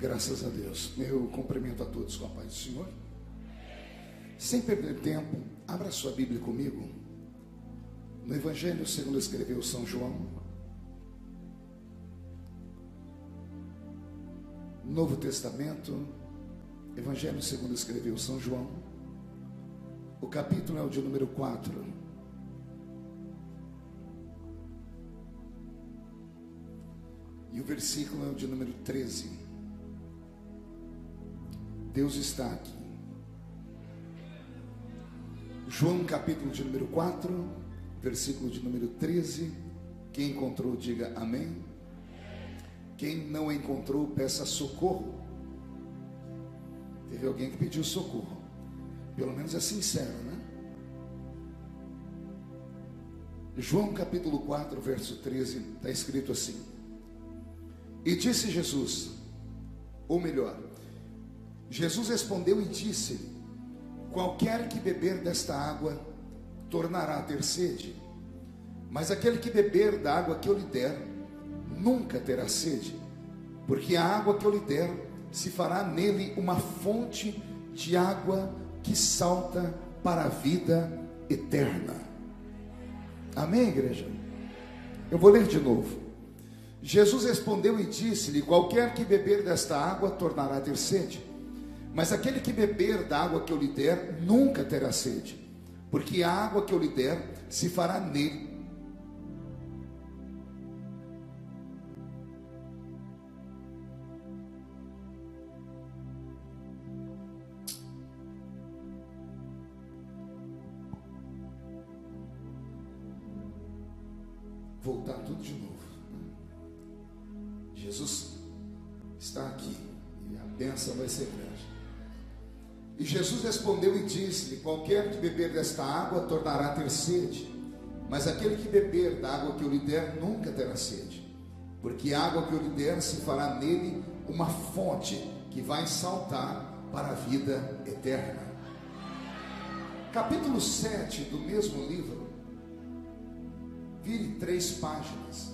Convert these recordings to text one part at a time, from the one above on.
Graças a Deus. Eu cumprimento a todos com a paz do Senhor. Sem perder tempo, abra sua Bíblia comigo. No Evangelho segundo escreveu São João. Novo Testamento, Evangelho segundo escreveu São João. O capítulo é o de número 4. E o versículo é o de número 13. Deus está aqui. João capítulo de número 4, versículo de número 13. Quem encontrou, diga amém. Quem não encontrou, peça socorro. Teve alguém que pediu socorro. Pelo menos é sincero, né? João capítulo 4, verso 13, está escrito assim: E disse Jesus, ou melhor, Jesus respondeu e disse: Qualquer que beber desta água tornará a ter sede, mas aquele que beber da água que eu lhe der nunca terá sede, porque a água que eu lhe der se fará nele uma fonte de água que salta para a vida eterna. Amém, igreja? Eu vou ler de novo. Jesus respondeu e disse-lhe: Qualquer que beber desta água tornará a ter sede. Mas aquele que beber da água que eu lhe der, nunca terá sede, porque a água que eu lhe der se fará nele. Qualquer que beber desta água tornará a ter sede, mas aquele que beber da água que eu lhe der nunca terá sede, porque a água que eu lhe der se fará nele uma fonte que vai saltar para a vida eterna. Capítulo 7 do mesmo livro, vire três páginas.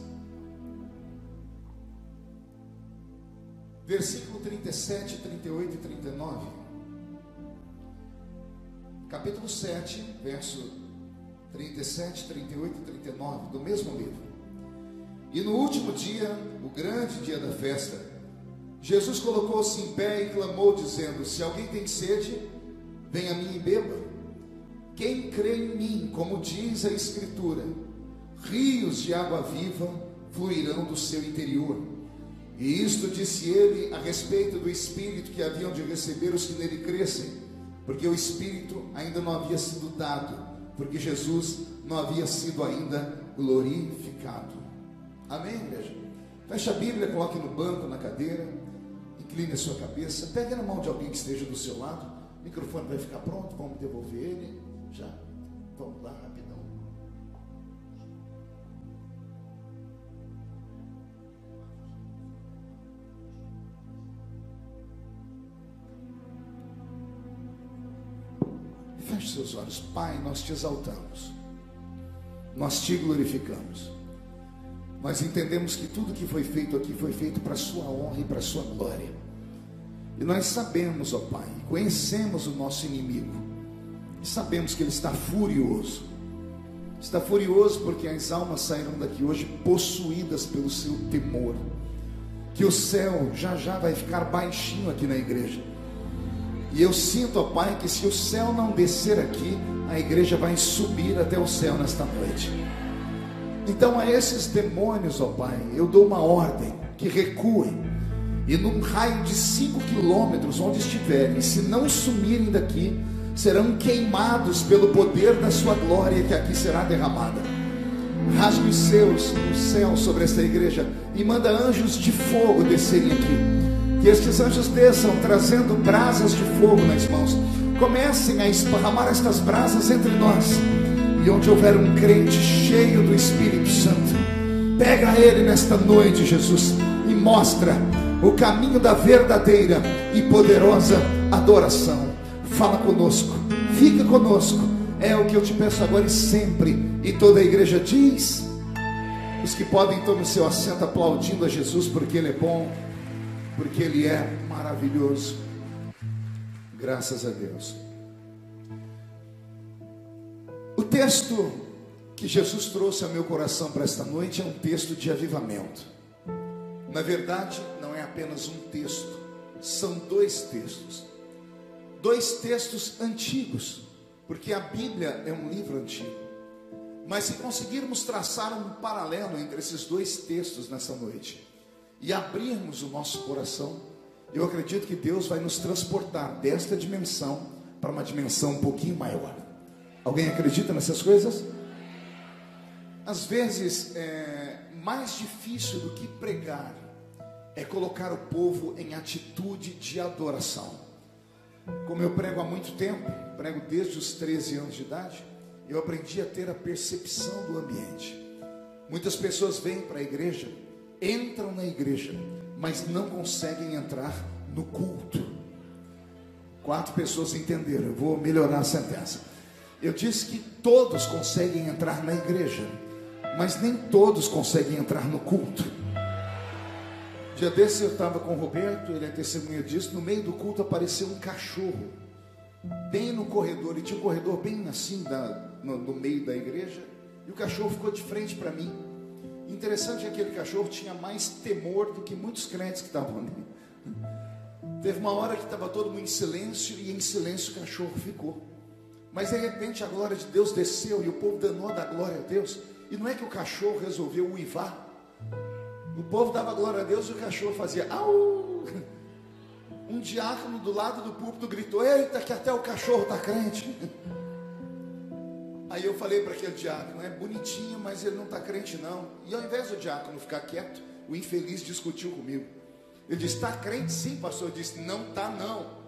Versículo 37, 38 e 39 capítulo 7, verso 37, 38 e 39, do mesmo livro. E no último dia, o grande dia da festa, Jesus colocou-se em pé e clamou, dizendo: Se alguém tem sede, venha a mim e beba. Quem crê em mim, como diz a Escritura, rios de água viva fluirão do seu interior. E isto disse ele a respeito do Espírito que haviam de receber os que nele crescem porque o Espírito ainda não havia sido dado, porque Jesus não havia sido ainda glorificado. Amém, igreja? Feche a Bíblia, coloque no banco, na cadeira, incline a sua cabeça, pegue na mão de alguém que esteja do seu lado, o microfone vai ficar pronto, vamos devolver ele. Já, vamos lá, rapidão. Seus olhos. Pai, nós te exaltamos. Nós te glorificamos. Nós entendemos que tudo que foi feito aqui foi feito para a sua honra e para a sua glória. E nós sabemos, ó Pai, conhecemos o nosso inimigo. E sabemos que ele está furioso. Está furioso porque as almas saíram daqui hoje possuídas pelo seu temor. Que o céu já já vai ficar baixinho aqui na igreja e eu sinto, ó Pai, que se o céu não descer aqui, a igreja vai subir até o céu nesta noite. Então a esses demônios, ó Pai, eu dou uma ordem que recuem e num raio de cinco quilômetros onde estiverem, se não sumirem daqui, serão queimados pelo poder da sua glória que aqui será derramada. Rasgue os seus, o céu sobre esta igreja e manda anjos de fogo descerem aqui que estes anjos desçam trazendo brasas de fogo nas mãos. Comecem a esparramar estas brasas entre nós. E onde houver um crente cheio do Espírito Santo, pega ele nesta noite, Jesus, e mostra o caminho da verdadeira e poderosa adoração. Fala conosco, fica conosco. É o que eu te peço agora e sempre. E toda a igreja diz: os que podem tomar seu assento aplaudindo a Jesus, porque Ele é bom porque Ele é maravilhoso. Graças a Deus. O texto que Jesus trouxe ao meu coração para esta noite é um texto de avivamento. Na verdade, não é apenas um texto, são dois textos. Dois textos antigos, porque a Bíblia é um livro antigo. Mas se conseguirmos traçar um paralelo entre esses dois textos nessa noite e abrirmos o nosso coração, eu acredito que Deus vai nos transportar desta dimensão para uma dimensão um pouquinho maior. Alguém acredita nessas coisas? Às vezes, é mais difícil do que pregar é colocar o povo em atitude de adoração. Como eu prego há muito tempo, prego desde os 13 anos de idade, eu aprendi a ter a percepção do ambiente. Muitas pessoas vêm para a igreja, entram na igreja, mas não conseguem entrar no culto. Quatro pessoas entenderam, eu vou melhorar a sentença. Eu disse que todos conseguem entrar na igreja, mas nem todos conseguem entrar no culto. Dia desse eu estava com o Roberto, ele é testemunha disso. No meio do culto apareceu um cachorro, bem no corredor, e tinha um corredor bem assim da, no, no meio da igreja, e o cachorro ficou de frente para mim. Interessante é que aquele cachorro tinha mais temor do que muitos crentes que estavam ali. Teve uma hora que estava todo mundo em silêncio, e em silêncio o cachorro ficou. Mas de repente a glória de Deus desceu e o povo danou da glória a Deus. E não é que o cachorro resolveu uivar, o povo dava glória a Deus e o cachorro fazia au. Um diácono do lado do púlpito gritou: Eita, que até o cachorro está crente. Aí eu falei para aquele diácono: É bonitinho, mas ele não está crente, não. E ao invés do diácono ficar quieto, o infeliz discutiu comigo. Ele disse: Está crente sim, pastor. Eu disse: Não está, não.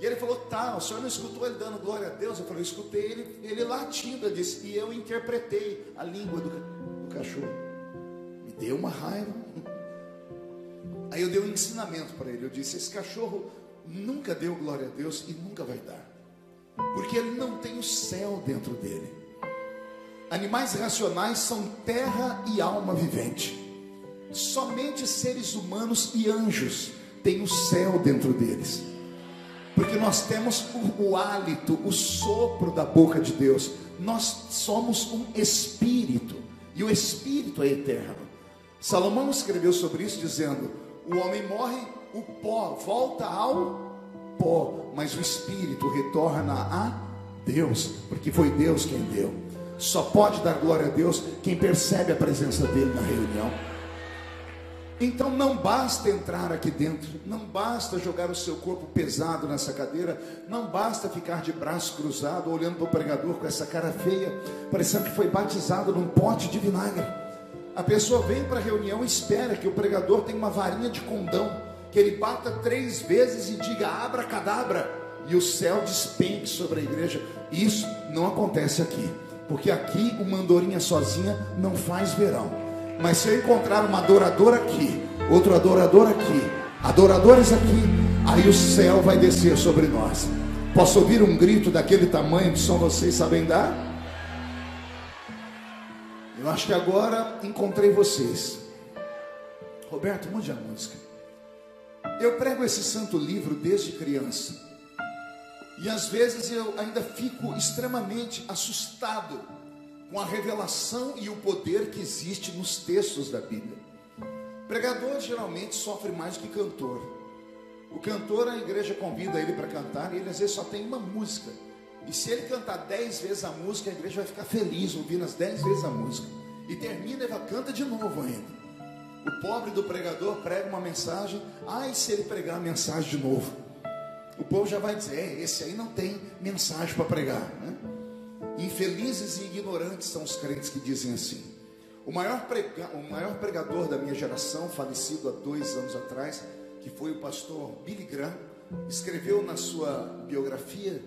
E ele falou: Tá, o senhor não escutou ele dando glória a Deus? Eu falei: escutei ele, ele latindo. Ele disse: E eu interpretei a língua do, do cachorro deu uma raiva. Aí eu dei um ensinamento para ele. Eu disse: Esse cachorro nunca deu glória a Deus e nunca vai dar, porque ele não tem o céu dentro dele. Animais racionais são terra e alma vivente. Somente seres humanos e anjos têm o céu dentro deles. Porque nós temos o, o hálito, o sopro da boca de Deus. Nós somos um espírito. E o espírito é eterno. Salomão escreveu sobre isso dizendo: o homem morre, o pó volta ao pó, mas o espírito retorna a Deus, porque foi Deus quem deu. Só pode dar glória a Deus quem percebe a presença dele na reunião. Então não basta entrar aqui dentro, não basta jogar o seu corpo pesado nessa cadeira, não basta ficar de braço cruzado, olhando para o pregador com essa cara feia, parecendo que foi batizado num pote de vinagre. A pessoa vem para a reunião e espera que o pregador tenha uma varinha de condão, que ele bata três vezes e diga abra cadabra e o céu despenque sobre a igreja. Isso não acontece aqui, porque aqui uma andorinha sozinha não faz verão. Mas se eu encontrar uma adoradora aqui, outro adorador aqui, adoradores aqui, aí o céu vai descer sobre nós. Posso ouvir um grito daquele tamanho que só vocês sabem dar? Eu acho que agora encontrei vocês. Roberto, mude a música. Eu prego esse santo livro desde criança. E às vezes eu ainda fico extremamente assustado com a revelação e o poder que existe nos textos da Bíblia. Pregador geralmente sofre mais que cantor. O cantor, a igreja convida ele para cantar e ele às vezes só tem uma música. E se ele cantar dez vezes a música, a igreja vai ficar feliz ouvindo as dez vezes a música. E termina e canta de novo ainda. O pobre do pregador prega uma mensagem. Ai, se ele pregar a mensagem de novo. O povo já vai dizer: é, esse aí não tem mensagem para pregar. Né? Infelizes e ignorantes são os crentes que dizem assim. O maior, prega, o maior pregador da minha geração, falecido há dois anos atrás, que foi o pastor Billy Graham, escreveu na sua biografia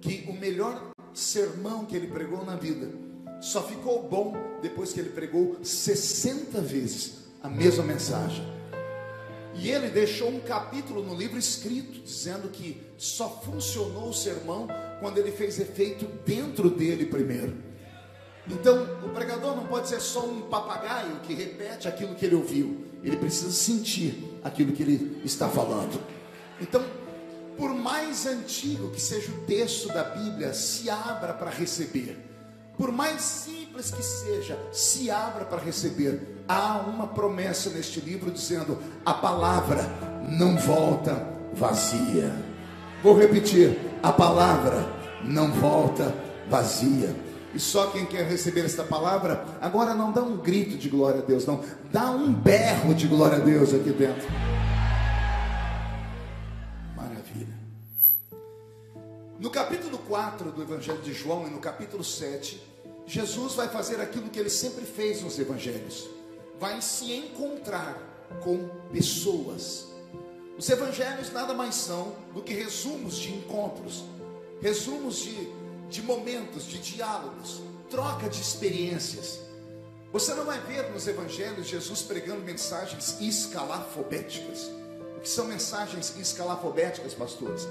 que o melhor sermão que ele pregou na vida só ficou bom depois que ele pregou 60 vezes a mesma mensagem. E ele deixou um capítulo no livro escrito dizendo que só funcionou o sermão quando ele fez efeito dentro dele primeiro. Então, o pregador não pode ser só um papagaio que repete aquilo que ele ouviu. Ele precisa sentir aquilo que ele está falando. Então, por mais antigo que seja o texto da Bíblia, se abra para receber. Por mais simples que seja, se abra para receber. Há uma promessa neste livro dizendo: a palavra não volta vazia. Vou repetir: a palavra não volta vazia. E só quem quer receber esta palavra, agora não dá um grito de glória a Deus, não, dá um berro de glória a Deus aqui dentro. Maravilha. No capítulo 4 do Evangelho de João e no capítulo 7, Jesus vai fazer aquilo que ele sempre fez nos evangelhos: vai se encontrar com pessoas. Os evangelhos nada mais são do que resumos de encontros, resumos de de momentos, de diálogos, troca de experiências. Você não vai ver nos evangelhos Jesus pregando mensagens escalafobéticas. O que são mensagens escalafobéticas, pastores?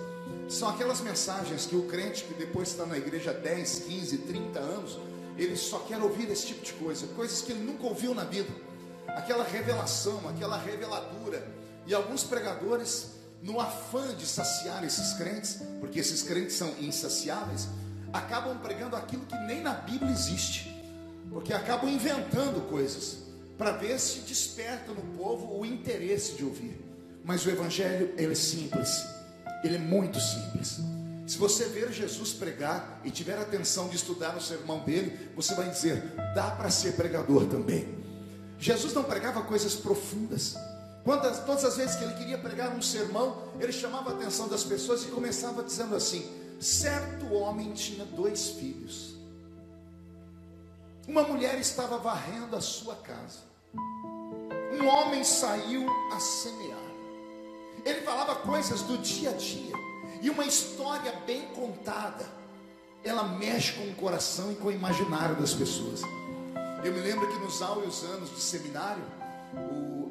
São aquelas mensagens que o crente que depois está na igreja 10, 15, 30 anos, ele só quer ouvir esse tipo de coisa, coisas que ele nunca ouviu na vida. Aquela revelação, aquela reveladura. E alguns pregadores, no afã de saciar esses crentes, porque esses crentes são insaciáveis, acabam pregando aquilo que nem na Bíblia existe, porque acabam inventando coisas para ver se desperta no povo o interesse de ouvir. Mas o Evangelho ele é simples, ele é muito simples. Se você ver Jesus pregar e tiver atenção de estudar o sermão dele, você vai dizer: dá para ser pregador também. Jesus não pregava coisas profundas. Quantas, todas as vezes que ele queria pregar um sermão, ele chamava a atenção das pessoas e começava dizendo assim: Certo homem tinha dois filhos. Uma mulher estava varrendo a sua casa. Um homem saiu a semear. Ele falava coisas do dia a dia. E uma história bem contada, ela mexe com o coração e com o imaginário das pessoas. Eu me lembro que nos áureos anos de seminário,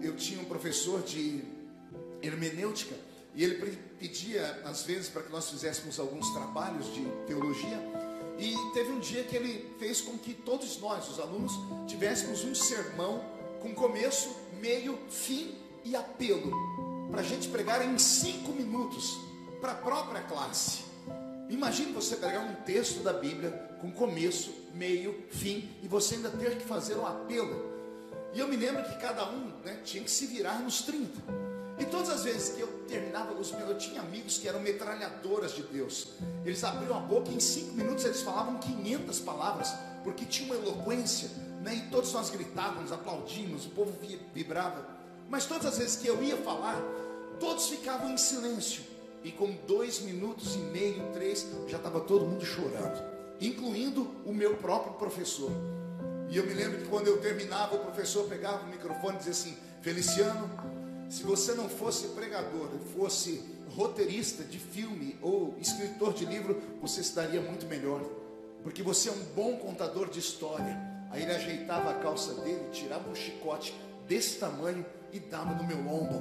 eu tinha um professor de hermenêutica e ele pedia, às vezes, para que nós fizéssemos alguns trabalhos de teologia. E teve um dia que ele fez com que todos nós, os alunos, tivéssemos um sermão com começo, meio, fim e apelo. Para a gente pregar em cinco minutos para a própria classe. Imagine você pegar um texto da Bíblia com começo, meio, fim e você ainda ter que fazer um apelo. E eu me lembro que cada um né, tinha que se virar nos 30. E todas as vezes que eu terminava os meus, eu tinha amigos que eram metralhadoras de Deus. Eles abriam a boca e em cinco minutos eles falavam 500 palavras, porque tinha uma eloquência, né? E todos nós gritávamos, aplaudíamos, o povo vibrava. Mas todas as vezes que eu ia falar, todos ficavam em silêncio. E com dois minutos e meio, três, já estava todo mundo chorando, incluindo o meu próprio professor. E eu me lembro que quando eu terminava, o professor pegava o microfone e dizia assim: Feliciano, se você não fosse pregador, fosse roteirista de filme ou escritor de livro, você estaria muito melhor, porque você é um bom contador de história. Aí ele ajeitava a calça dele, tirava um chicote desse tamanho e dava no meu ombro.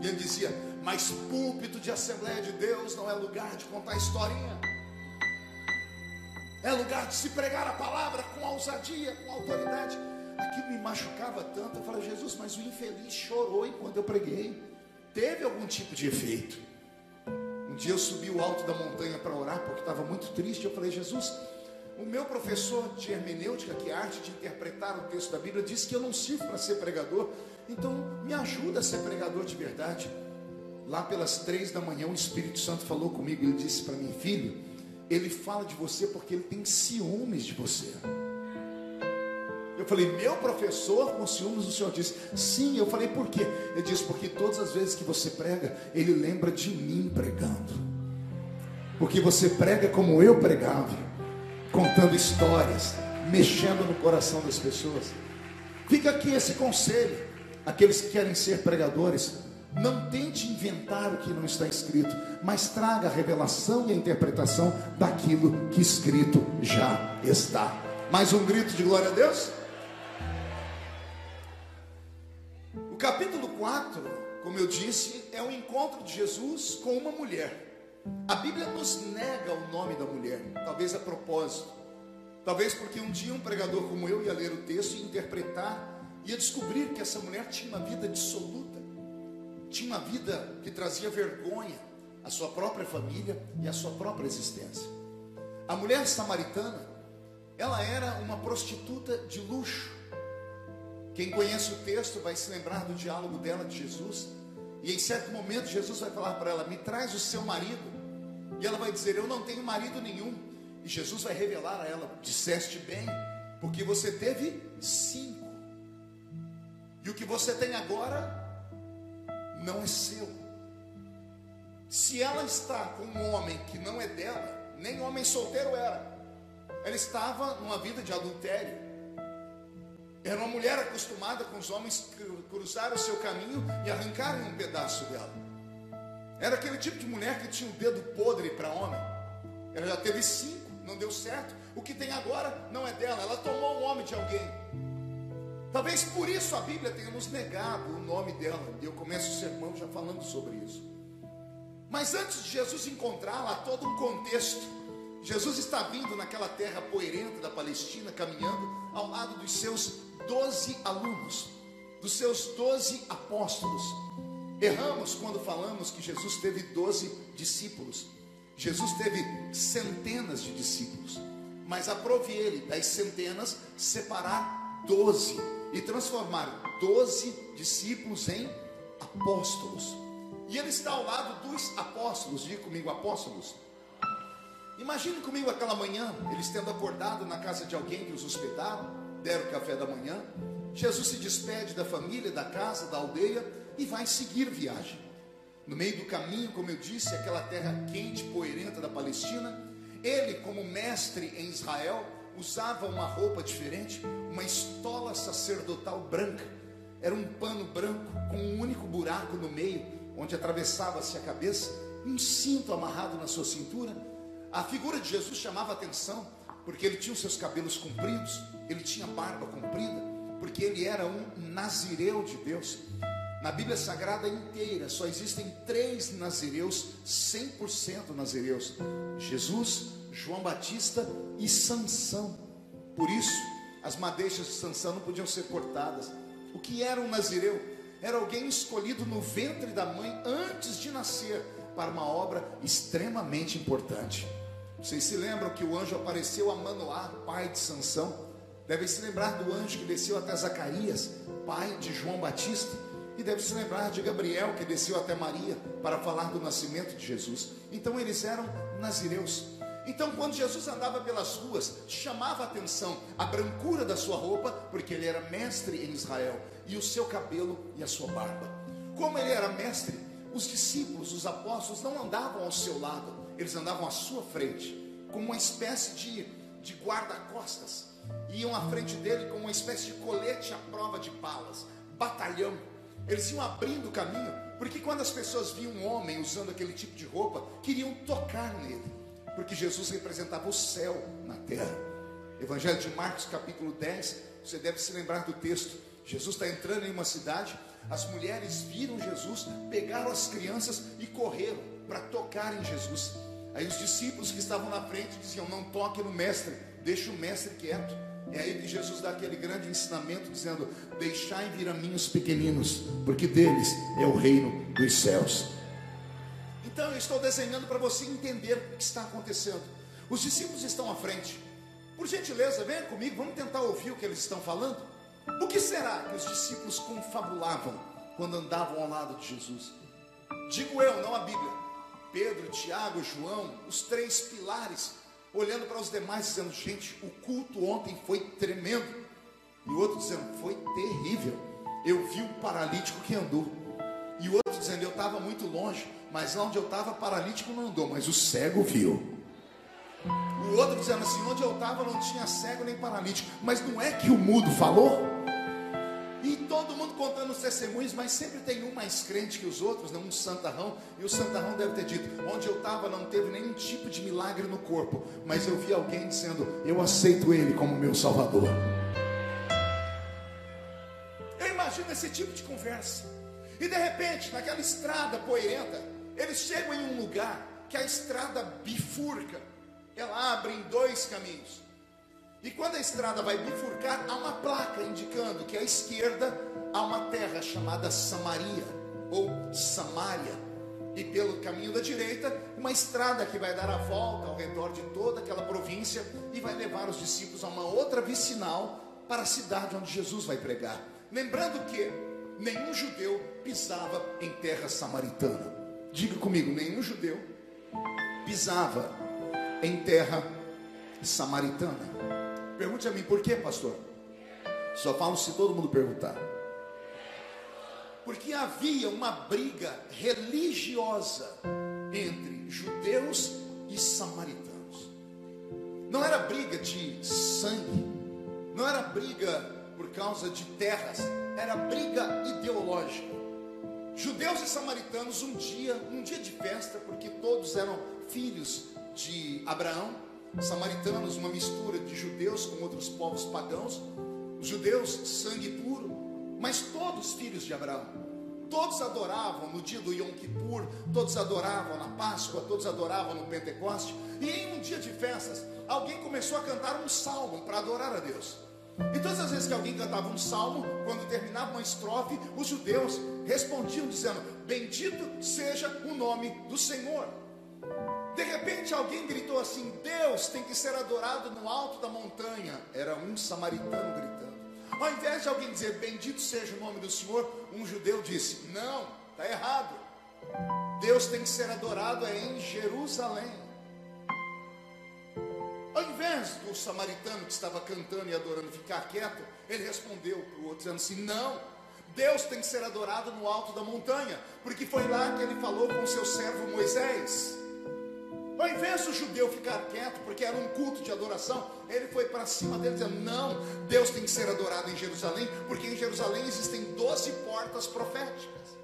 E ele dizia: Mas púlpito de Assembleia de Deus não é lugar de contar historinha, é lugar de se pregar a palavra com ousadia, com autoridade aquilo me machucava tanto. Eu falei, Jesus, mas o infeliz chorou enquanto eu preguei. Teve algum tipo de efeito. Um dia eu subi o alto da montanha para orar, porque estava muito triste. Eu falei, Jesus, o meu professor de hermenêutica, que é a arte de interpretar o texto da Bíblia, disse que eu não sirvo para ser pregador. Então, me ajuda a ser pregador de verdade. Lá pelas três da manhã, o Espírito Santo falou comigo. Ele disse para mim, filho, ele fala de você porque ele tem ciúmes de você. Eu falei, meu professor com ciúmes, o senhor disse, sim. Eu falei, por quê? Ele disse, porque todas as vezes que você prega, ele lembra de mim pregando. Porque você prega como eu pregava, contando histórias, mexendo no coração das pessoas. Fica aqui esse conselho, aqueles que querem ser pregadores, não tente inventar o que não está escrito, mas traga a revelação e a interpretação daquilo que escrito já está. Mais um grito de glória a Deus? capítulo 4, como eu disse, é um encontro de Jesus com uma mulher. A Bíblia nos nega o nome da mulher, talvez a propósito. Talvez porque um dia um pregador como eu ia ler o texto e interpretar, ia descobrir que essa mulher tinha uma vida dissoluta, tinha uma vida que trazia vergonha à sua própria família e à sua própria existência. A mulher samaritana, ela era uma prostituta de luxo. Quem conhece o texto vai se lembrar do diálogo dela de Jesus. E em certo momento Jesus vai falar para ela: Me traz o seu marido. E ela vai dizer: Eu não tenho marido nenhum. E Jesus vai revelar a ela: disseste bem, porque você teve cinco. E o que você tem agora não é seu. Se ela está com um homem que não é dela, nem homem solteiro era. Ela estava numa vida de adultério. Era uma mulher acostumada com os homens que cruzaram o seu caminho e arrancarem um pedaço dela. Era aquele tipo de mulher que tinha o um dedo podre para homem. Ela já teve cinco não deu certo. O que tem agora não é dela, ela tomou o nome de alguém. Talvez por isso a Bíblia tenha nos negado o nome dela. E eu começo o sermão já falando sobre isso. Mas antes de Jesus encontrá-la, há todo um contexto. Jesus está vindo naquela terra poeirenta da Palestina, caminhando ao lado dos seus doze alunos, dos seus doze apóstolos. Erramos quando falamos que Jesus teve doze discípulos. Jesus teve centenas de discípulos, mas aprove ele das centenas separar doze e transformar doze discípulos em apóstolos. E ele está ao lado dos apóstolos, diga comigo, apóstolos. Imagine comigo aquela manhã, eles tendo acordado na casa de alguém que os hospedaram, deram café da manhã. Jesus se despede da família, da casa, da aldeia e vai seguir viagem. No meio do caminho, como eu disse, aquela terra quente, poeirenta da Palestina, ele, como mestre em Israel, usava uma roupa diferente, uma estola sacerdotal branca. Era um pano branco com um único buraco no meio, onde atravessava-se a cabeça, um cinto amarrado na sua cintura. A figura de Jesus chamava atenção, porque ele tinha os seus cabelos compridos, ele tinha barba comprida, porque ele era um nazireu de Deus. Na Bíblia Sagrada inteira só existem três nazireus, 100% nazireus: Jesus, João Batista e Sansão. Por isso, as madeixas de Sansão não podiam ser cortadas. O que era um nazireu? Era alguém escolhido no ventre da mãe antes de nascer para uma obra extremamente importante. Vocês se lembram que o anjo apareceu a Manoá, pai de Sansão? Devem se lembrar do anjo que desceu até Zacarias, pai de João Batista e deve se lembrar de Gabriel que desceu até Maria para falar do nascimento de Jesus. Então eles eram nazireus. Então, quando Jesus andava pelas ruas, chamava a atenção a brancura da sua roupa, porque ele era mestre em Israel, e o seu cabelo e a sua barba. Como ele era mestre, os discípulos, os apóstolos, não andavam ao seu lado, eles andavam à sua frente, como uma espécie de, de guarda-costas. Iam à frente dele como uma espécie de colete à prova de balas, batalhão eles iam abrindo o caminho, porque quando as pessoas viam um homem usando aquele tipo de roupa, queriam tocar nele, porque Jesus representava o céu na terra. Evangelho de Marcos, capítulo 10, você deve se lembrar do texto. Jesus está entrando em uma cidade, as mulheres viram Jesus, pegaram as crianças e correram para tocar em Jesus. Aí os discípulos que estavam na frente diziam: Não toque no mestre, deixe o mestre quieto. É aí que Jesus dá aquele grande ensinamento dizendo: Deixai vir a mim os pequeninos, porque deles é o reino dos céus. Então eu estou desenhando para você entender o que está acontecendo. Os discípulos estão à frente. Por gentileza, venha comigo, vamos tentar ouvir o que eles estão falando. O que será que os discípulos confabulavam quando andavam ao lado de Jesus? Digo eu, não a Bíblia. Pedro, Tiago, João, os três pilares olhando para os demais, dizendo: Gente, o culto ontem foi tremendo. E o outro dizendo: Foi terrível. Eu vi o paralítico que andou. E o outro dizendo: Eu estava muito longe, mas lá onde eu estava, paralítico não andou, mas o cego viu. O outro dizendo assim: Onde eu estava não tinha cego nem paralítico, mas não é que o mudo falou? E todo mundo contando os testemunhos, mas sempre tem um mais crente que os outros, né? um santarrão. E o santarrão deve ter dito: onde eu estava não teve nenhum tipo de milagre no corpo, mas eu vi alguém dizendo: eu aceito ele como meu salvador. Eu imagino esse tipo de conversa. E de repente, naquela estrada poeirenta, eles chegam em um lugar que a estrada bifurca, ela abre em dois caminhos. E quando a estrada vai bifurcar, há uma placa indicando que à esquerda há uma terra chamada Samaria ou Samária. E pelo caminho da direita, uma estrada que vai dar a volta ao redor de toda aquela província e vai levar os discípulos a uma outra vicinal para a cidade onde Jesus vai pregar. Lembrando que nenhum judeu pisava em terra samaritana. Diga comigo, nenhum judeu pisava em terra samaritana. Pergunte a mim, por quê, pastor? Só falo se todo mundo perguntar. Porque havia uma briga religiosa entre judeus e samaritanos. Não era briga de sangue, não era briga por causa de terras, era briga ideológica. Judeus e samaritanos, um dia, um dia de festa, porque todos eram filhos de Abraão, samaritanos, uma mistura de judeus com outros povos pagãos, judeus, sangue puro, mas todos filhos de Abraão. Todos adoravam no dia do Yom Kippur, todos adoravam na Páscoa, todos adoravam no Pentecoste. E em um dia de festas, alguém começou a cantar um salmo para adorar a Deus. E todas as vezes que alguém cantava um salmo, quando terminava uma estrofe, os judeus respondiam dizendo: Bendito seja o nome do Senhor. De repente alguém gritou assim: Deus tem que ser adorado no alto da montanha. Era um samaritano gritando. Ao invés de alguém dizer bendito seja o nome do Senhor, um judeu disse: Não, está errado. Deus tem que ser adorado é em Jerusalém. Ao invés do samaritano que estava cantando e adorando ficar quieto, ele respondeu para o outro dizendo assim: Não, Deus tem que ser adorado no alto da montanha, porque foi lá que ele falou com o seu servo Moisés. Ao invés do judeu ficar quieto, porque era um culto de adoração, ele foi para cima dele dizendo: Não, Deus tem que ser adorado em Jerusalém, porque em Jerusalém existem doze portas proféticas.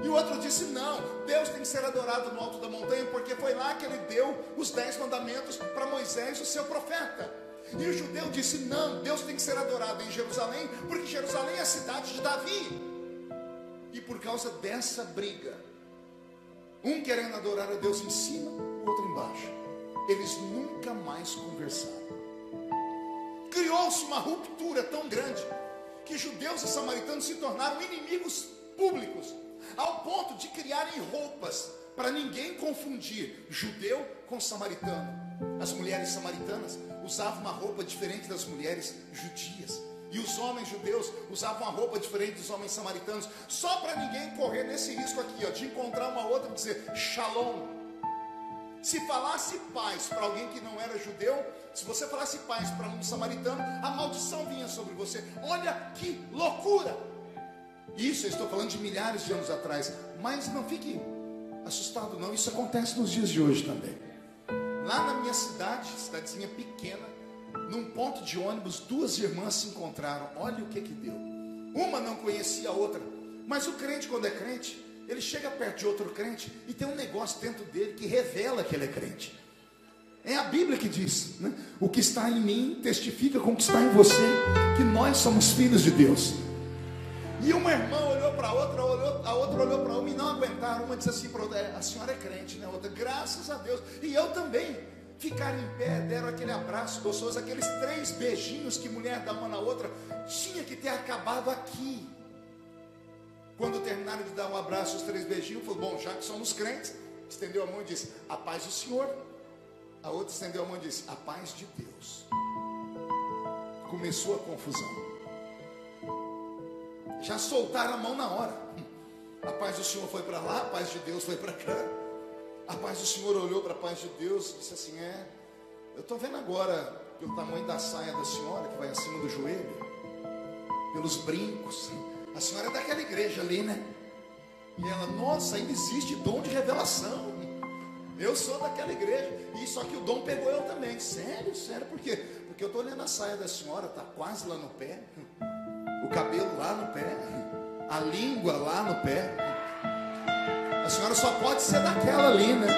E o outro disse: Não, Deus tem que ser adorado no alto da montanha, porque foi lá que ele deu os dez mandamentos para Moisés, o seu profeta. E o judeu disse: Não, Deus tem que ser adorado em Jerusalém, porque Jerusalém é a cidade de Davi. E por causa dessa briga, um querendo adorar a Deus em cima, o outro embaixo. Eles nunca mais conversaram. Criou-se uma ruptura tão grande que judeus e samaritanos se tornaram inimigos públicos, ao ponto de criarem roupas para ninguém confundir judeu com samaritano. As mulheres samaritanas usavam uma roupa diferente das mulheres judias. E os homens judeus usavam uma roupa diferente dos homens samaritanos, só para ninguém correr nesse risco aqui, ó, de encontrar uma outra e dizer shalom. Se falasse paz para alguém que não era judeu, se você falasse paz para um samaritano, a maldição vinha sobre você. Olha que loucura! Isso eu estou falando de milhares de anos atrás, mas não fique assustado, não. Isso acontece nos dias de hoje também. Lá na minha cidade, cidadezinha pequena, num ponto de ônibus, duas irmãs se encontraram. Olha o que que deu. Uma não conhecia a outra. Mas o crente, quando é crente, ele chega perto de outro crente e tem um negócio dentro dele que revela que ele é crente. É a Bíblia que diz: né? o que está em mim testifica com o que está em você, que nós somos filhos de Deus. E uma irmã olhou para a outra, olhou, a outra olhou para uma e não aguentaram. Uma disse assim: a senhora é crente, né? Outra, graças a Deus. E eu também ficaram em pé, deram aquele abraço gostoso, aqueles três beijinhos que mulher dá uma na outra, tinha que ter acabado aqui. Quando terminaram de dar um abraço, os três beijinhos, falou: Bom, já que somos crentes, estendeu a mão e disse: A paz do Senhor. A outra estendeu a mão e disse: A paz de Deus. Começou a confusão. Já soltaram a mão na hora. A paz do Senhor foi para lá, a paz de Deus foi para cá. A paz do Senhor olhou para a paz de Deus e disse assim: É, eu estou vendo agora pelo tamanho da saia da senhora, que vai acima do joelho, pelos brincos. A senhora é daquela igreja ali, né? E ela, nossa, ainda existe dom de revelação. Eu sou daquela igreja. E só que o dom pegou eu também. Sério, sério, por quê? Porque eu estou olhando a saia da senhora, está quase lá no pé. O cabelo lá no pé. A língua lá no pé. A senhora só pode ser daquela ali, né?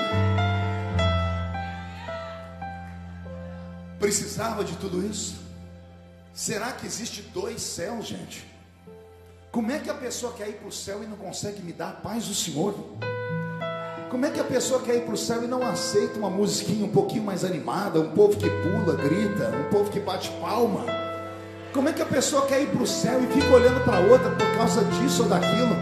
Precisava de tudo isso? Será que existe dois céus, gente? Como é que a pessoa quer ir para o céu e não consegue me dar a paz do Senhor? Como é que a pessoa quer ir para o céu e não aceita uma musiquinha um pouquinho mais animada, um povo que pula, grita, um povo que bate palma? Como é que a pessoa quer ir para o céu e fica olhando para outra por causa disso ou daquilo?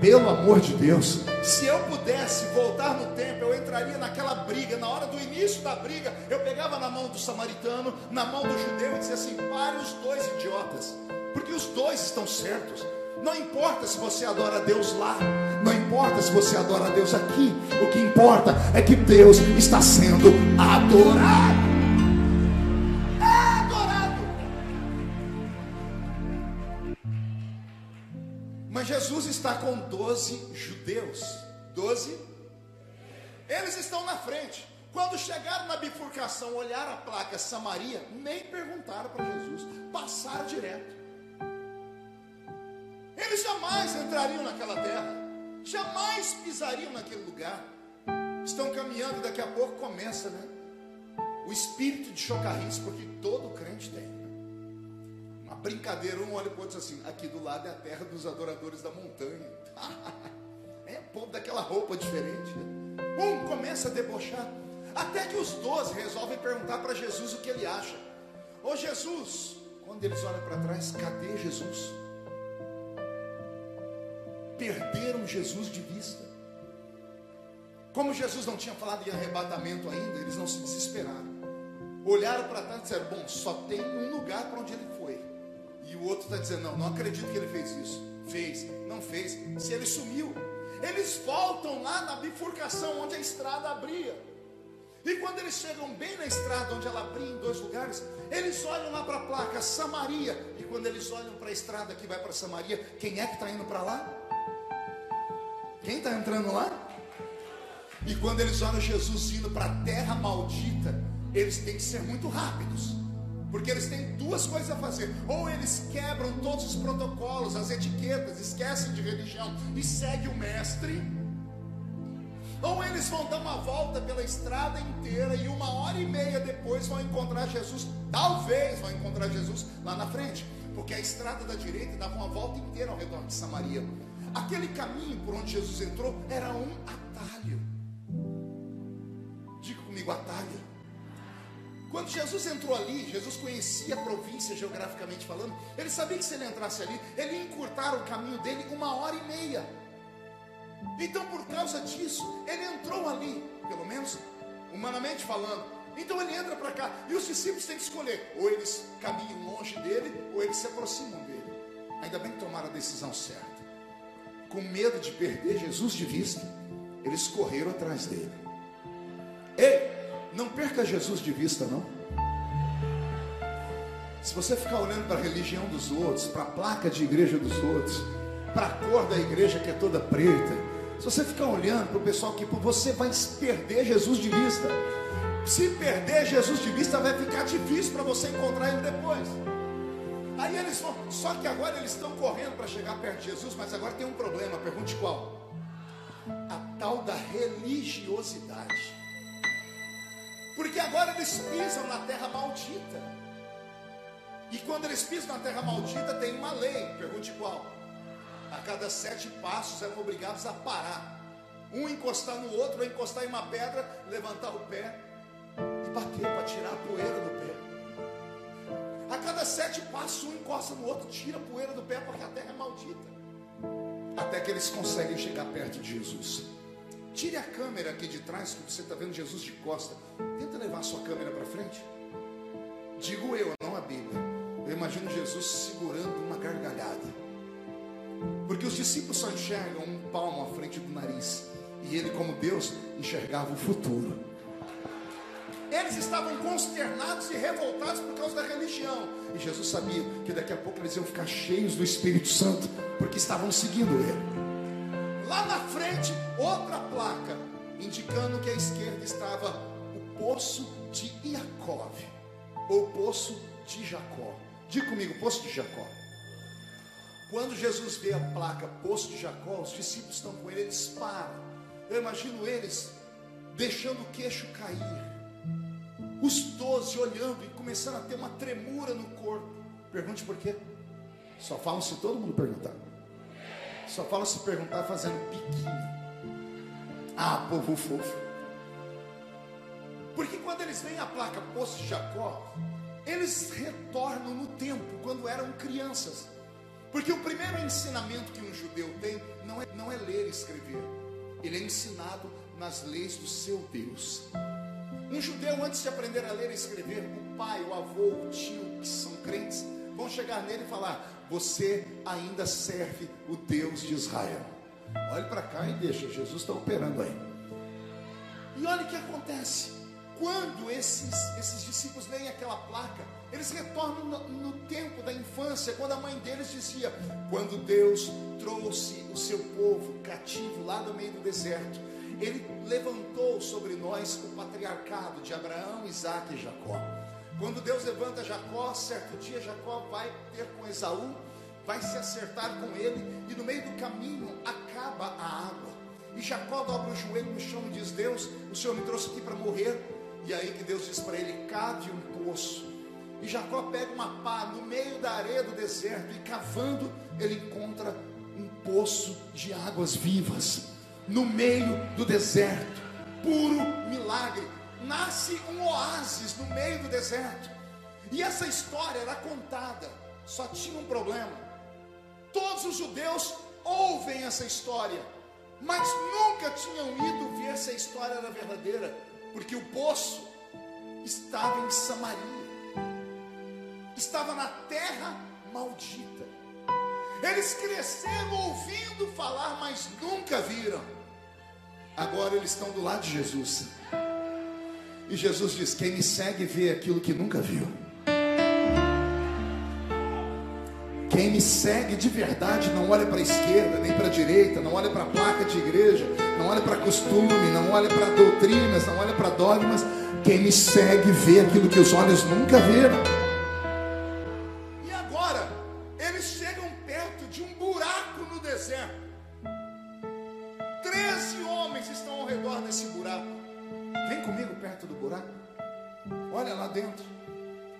Pelo amor de Deus, se eu pudesse voltar no tempo, eu entraria naquela briga. Na hora do início da briga, eu pegava na mão do samaritano, na mão do judeu e dizia assim: pare os dois idiotas, porque os dois estão certos. Não importa se você adora a Deus lá, não importa se você adora a Deus aqui, o que importa é que Deus está sendo adorado. Jesus está com 12 judeus. 12? Eles estão na frente. Quando chegaram na bifurcação, olharam a placa Samaria, nem perguntaram para Jesus, passaram direto. Eles jamais entrariam naquela terra, jamais pisariam naquele lugar. Estão caminhando e daqui a pouco começa, né? O espírito de chocarrice, porque todo crente tem. Brincadeira, um olha para o outro assim: aqui do lado é a terra dos adoradores da montanha. é o povo daquela roupa diferente. Né? Um começa a debochar, até que os doze resolvem perguntar para Jesus o que ele acha. Ô Jesus, quando eles olham para trás, cadê Jesus? perderam Jesus de vista. Como Jesus não tinha falado em arrebatamento ainda, eles não se desesperaram. Olharam para trás e disseram: Bom, só tem um lugar para onde ele foi. E o outro está dizendo: Não, não acredito que ele fez isso. Fez, não fez. Se ele sumiu, eles voltam lá na bifurcação onde a estrada abria. E quando eles chegam bem na estrada onde ela abria em dois lugares, eles olham lá para a placa Samaria. E quando eles olham para a estrada que vai para Samaria, quem é que está indo para lá? Quem está entrando lá? E quando eles olham Jesus indo para a terra maldita, eles têm que ser muito rápidos. Porque eles têm duas coisas a fazer. Ou eles quebram todos os protocolos, as etiquetas, esquecem de religião e seguem o mestre. Ou eles vão dar uma volta pela estrada inteira e uma hora e meia depois vão encontrar Jesus. Talvez vão encontrar Jesus lá na frente. Porque a estrada da direita dava uma volta inteira ao redor de Samaria. Aquele caminho por onde Jesus entrou era um atalho. Diga comigo, atalho. Quando Jesus entrou ali, Jesus conhecia a província geograficamente falando. Ele sabia que se ele entrasse ali, ele ia encurtar o caminho dele uma hora e meia. Então, por causa disso, ele entrou ali, pelo menos humanamente falando. Então ele entra para cá e os discípulos têm que escolher: ou eles caminham longe dele, ou eles se aproximam dele. Ainda bem que tomaram a decisão certa com medo de perder Jesus de vista, eles correram atrás dele. Ei, não perca Jesus de vista, não. Se você ficar olhando para a religião dos outros, para a placa de igreja dos outros, para a cor da igreja que é toda preta, se você ficar olhando para o pessoal que você vai perder Jesus de vista. Se perder Jesus de vista, vai ficar difícil para você encontrar ele depois. Aí eles vão, só que agora eles estão correndo para chegar perto de Jesus, mas agora tem um problema, pergunte qual? A tal da religiosidade. Porque agora eles pisam na terra maldita. E quando eles pisam na terra maldita, tem uma lei, pergunte qual? A cada sete passos eram obrigados a parar. Um encostar no outro, ou encostar em uma pedra, levantar o pé e bater para tirar a poeira do pé. A cada sete passos, um encosta no outro, tira a poeira do pé, porque a terra é maldita. Até que eles conseguem chegar perto de Jesus. Tire a câmera aqui de trás, que você está vendo Jesus de costa. Tenta levar a sua câmera para frente. Digo eu, não a Bíblia. Eu imagino Jesus segurando uma gargalhada. Porque os discípulos só enxergam um palmo à frente do nariz. E ele, como Deus, enxergava o futuro. Eles estavam consternados e revoltados por causa da religião. E Jesus sabia que daqui a pouco eles iam ficar cheios do Espírito Santo, porque estavam seguindo ele. Lá na frente, outra placa, indicando que à esquerda estava o poço de Iacov, ou poço de Jacó. Diga comigo, poço de Jacó. Quando Jesus vê a placa Poço de Jacó, os discípulos estão com ele, eles param. Eu imagino eles deixando o queixo cair os doze olhando e começando a ter uma tremura no corpo. Pergunte por quê? Só falam se todo mundo perguntar. Só falam se perguntar fazendo piquinho. Ah, povo fofo. Porque quando eles veem a placa Poço de Jacó, eles retornam no tempo, quando eram crianças. Porque o primeiro ensinamento que um judeu tem não é, não é ler e escrever, ele é ensinado nas leis do seu Deus. Um judeu, antes de aprender a ler e escrever, o pai, o avô, o tio, que são crentes, vão chegar nele e falar: Você ainda serve o Deus de Israel. Olhe para cá e deixa, Jesus está operando aí. E olha o que acontece. Quando esses, esses discípulos leem aquela placa, eles retornam no, no, tempo da infância, quando a mãe deles dizia: Quando Deus trouxe o seu povo cativo lá no meio do deserto, ele levantou sobre nós o patriarcado de Abraão, Isaac e Jacó. Quando Deus levanta Jacó, certo dia Jacó vai ter com Esaú, vai se acertar com ele, e no meio do caminho acaba a água. E Jacó dobra o joelho no chão e diz: Deus, o Senhor me trouxe aqui para morrer. E aí que Deus diz para ele: cave um poço. E Jacó pega uma pá no meio da areia do deserto e cavando, ele encontra um poço de águas vivas no meio do deserto. Puro milagre. Nasce um oásis no meio do deserto. E essa história era contada, só tinha um problema. Todos os judeus ouvem essa história, mas nunca tinham ido ver se a história era verdadeira, porque o poço estava em Samaria, estava na terra maldita. Eles cresceram ouvindo falar, mas nunca viram. Agora eles estão do lado de Jesus. E Jesus diz: Quem me segue vê aquilo que nunca viu. Quem me segue de verdade não olha para a esquerda, nem para a direita, não olha para a placa de igreja, não olha para costume, não olha para doutrinas, não olha para dogmas. Quem me segue vê aquilo que os olhos nunca viram. Olha lá dentro.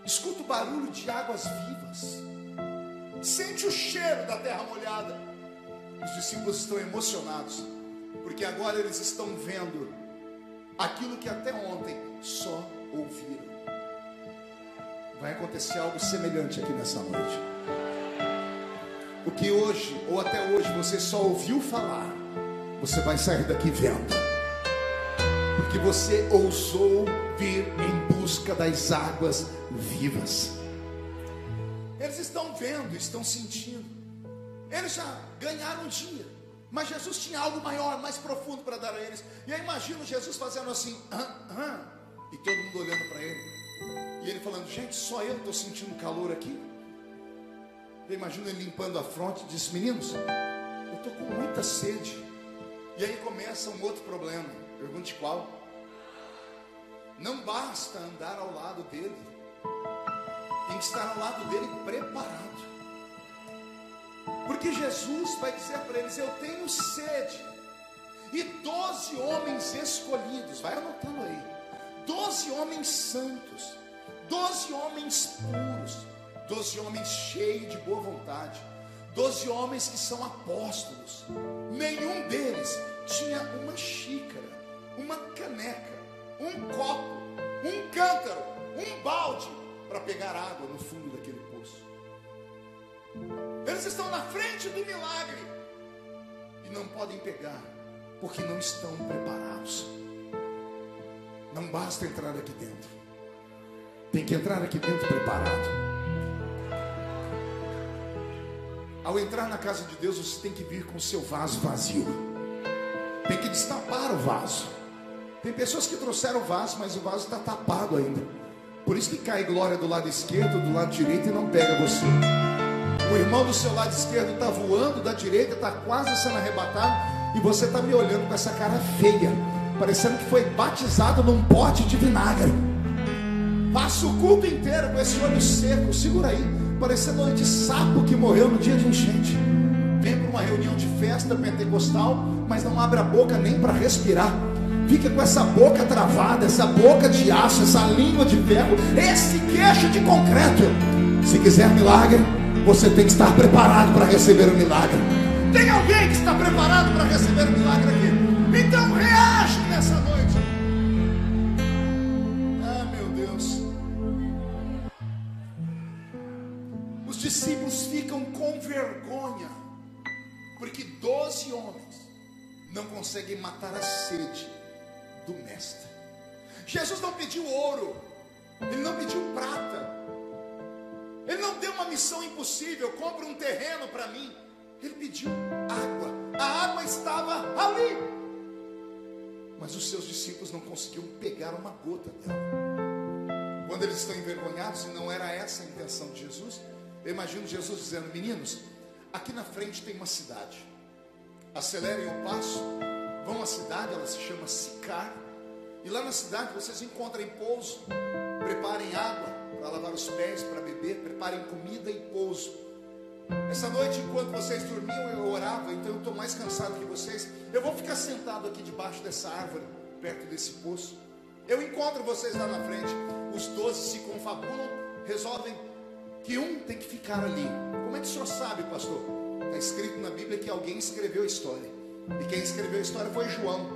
Escuta o barulho de águas vivas. Sente o cheiro da terra molhada. Os discípulos estão emocionados, porque agora eles estão vendo aquilo que até ontem só ouviram. Vai acontecer algo semelhante aqui nessa noite. O que hoje, ou até hoje, você só ouviu falar, você vai sair daqui vendo. Porque você ousou vir busca das águas vivas. Eles estão vendo, estão sentindo. Eles já ganharam um dia. Mas Jesus tinha algo maior, mais profundo para dar a eles. E eu imagino Jesus fazendo assim, ah, ah, e todo mundo olhando para ele. E ele falando, gente, só eu estou sentindo calor aqui. Eu imagino ele limpando a fronte e disse, meninos, eu estou com muita sede. E aí começa um outro problema. Pergunte qual? Não basta andar ao lado dele tem que estar ao lado dele preparado. Porque Jesus vai dizer para eles: Eu tenho sede. E doze homens escolhidos, vai anotando aí. Doze homens santos, doze homens puros, doze homens cheios de boa vontade, doze homens que são apóstolos. Nenhum deles tinha uma xícara, uma caneca, um copo, um cântaro, um balde para pegar água no fundo daquele poço. Eles estão na frente do milagre e não podem pegar, porque não estão preparados. Não basta entrar aqui dentro, tem que entrar aqui dentro preparado. Ao entrar na casa de Deus, você tem que vir com o seu vaso vazio. Tem que destapar o vaso. Tem pessoas que trouxeram o vaso, mas o vaso está tapado ainda. Por isso que cai glória do lado esquerdo, do lado direito e não pega você. O irmão do seu lado esquerdo está voando, da direita está quase sendo arrebatado e você está me olhando com essa cara feia, parecendo que foi batizado num pote de vinagre. Passa o culto inteiro com esse olho seco, segura aí, parecendo olho de sapo que morreu no dia de enchente. Vem para uma reunião de festa pentecostal, mas não abre a boca nem para respirar fica com essa boca travada, essa boca de aço, essa língua de ferro, esse queixo de concreto. Se quiser milagre, você tem que estar preparado para receber o milagre. Tem alguém que está preparado para receber o milagre aqui? Então reage nessa noite. Ah, meu Deus. Os discípulos ficam com vergonha, porque doze homens não conseguem matar a sede do Mestre. Jesus não pediu ouro, ele não pediu prata, ele não deu uma missão impossível, compre um terreno para mim. Ele pediu água, a água estava ali, mas os seus discípulos não conseguiam pegar uma gota dela. Quando eles estão envergonhados, e não era essa a intenção de Jesus, eu imagino Jesus dizendo: Meninos, aqui na frente tem uma cidade, acelerem o passo, vão à cidade, ela se chama Sicar, e lá na cidade vocês encontrem pouso, preparem água para lavar os pés, para beber, preparem comida e pouso. Essa noite, enquanto vocês dormiam, eu orava, então eu estou mais cansado que vocês. Eu vou ficar sentado aqui debaixo dessa árvore, perto desse poço. Eu encontro vocês lá na frente. Os doze se confabulam, resolvem que um tem que ficar ali. Como é que o senhor sabe, pastor? Está escrito na Bíblia que alguém escreveu a história. E quem escreveu a história foi João,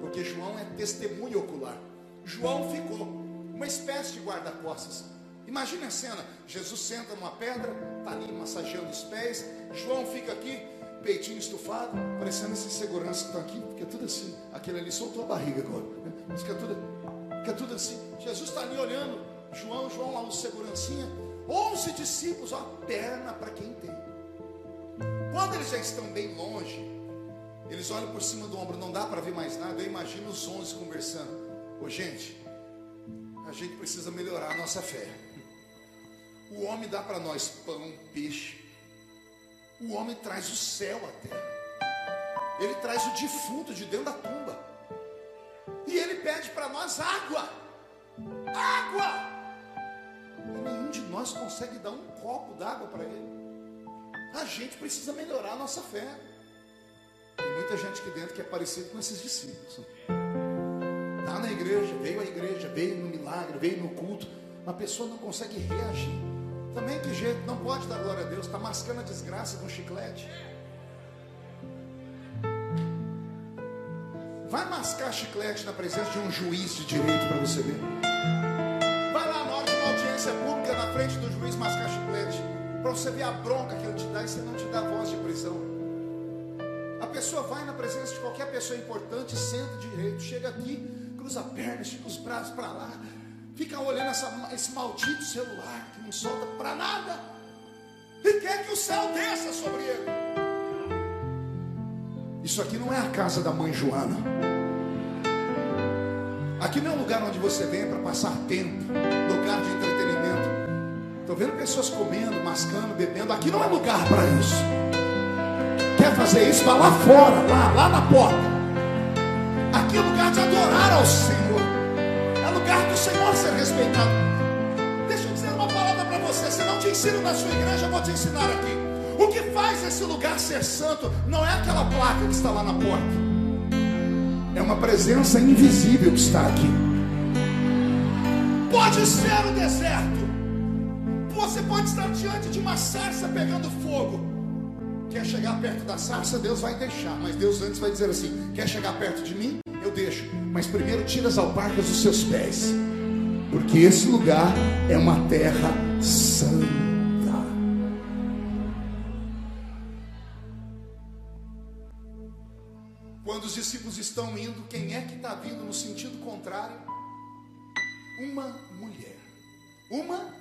porque João é testemunho ocular. João ficou uma espécie de guarda-costas. Imagine a cena: Jesus senta numa pedra, está ali massageando os pés. João fica aqui, peitinho estufado, parecendo esses seguranças que estão aqui, fica tudo assim. Aquele ali soltou a barriga agora, né? mas fica tudo, fica tudo assim. Jesus está ali olhando, João, João lá, o segurancinha. Onze discípulos, ó, perna para quem tem. Quando eles já estão bem longe, eles olham por cima do ombro, não dá para ver mais nada. Eu imagino os onze conversando. Ô gente, a gente precisa melhorar a nossa fé. O homem dá para nós pão, peixe. O homem traz o céu à terra. Ele traz o defunto de dentro da tumba. E ele pede para nós água. Água! E nenhum de nós consegue dar um copo d'água para ele. A gente precisa melhorar a nossa fé. Tem muita gente aqui dentro que é parecido com esses discípulos. Está na igreja, veio à igreja, veio no milagre, veio no culto. Uma pessoa não consegue reagir. Também que jeito, não pode dar glória a Deus, está mascando a desgraça com chiclete. Vai mascar chiclete na presença de um juiz de direito para você ver. Vai lá na hora de uma audiência pública na frente do juiz mascar chiclete. Para você ver a bronca que ele te dá e você não te dá voz de prisão. A pessoa vai na presença de qualquer pessoa importante, senta direito, chega aqui, cruza a perna, estica os braços para lá, fica olhando essa, esse maldito celular que não solta para nada, e quer que o céu desça sobre ele. Isso aqui não é a casa da mãe Joana. Aqui não é um lugar onde você vem para passar tempo, lugar de entretenimento. Estou vendo pessoas comendo, mascando, bebendo. Aqui não é lugar para isso. Quer fazer isso? Vá lá fora, lá, lá na porta. Aqui é lugar de adorar ao Senhor. É lugar do Senhor ser respeitado. Deixa eu dizer uma palavra para você. Se não te ensino na sua igreja, eu vou te ensinar aqui. O que faz esse lugar ser santo não é aquela placa que está lá na porta. É uma presença invisível que está aqui. Pode ser o deserto. Você pode estar diante de uma sarça pegando fogo. Quer chegar perto da sarça, Deus vai deixar. Mas Deus antes vai dizer assim: Quer chegar perto de mim? Eu deixo. Mas primeiro tira as alparcas dos seus pés. Porque esse lugar é uma terra santa. Quando os discípulos estão indo, quem é que está vindo no sentido contrário? Uma mulher. Uma?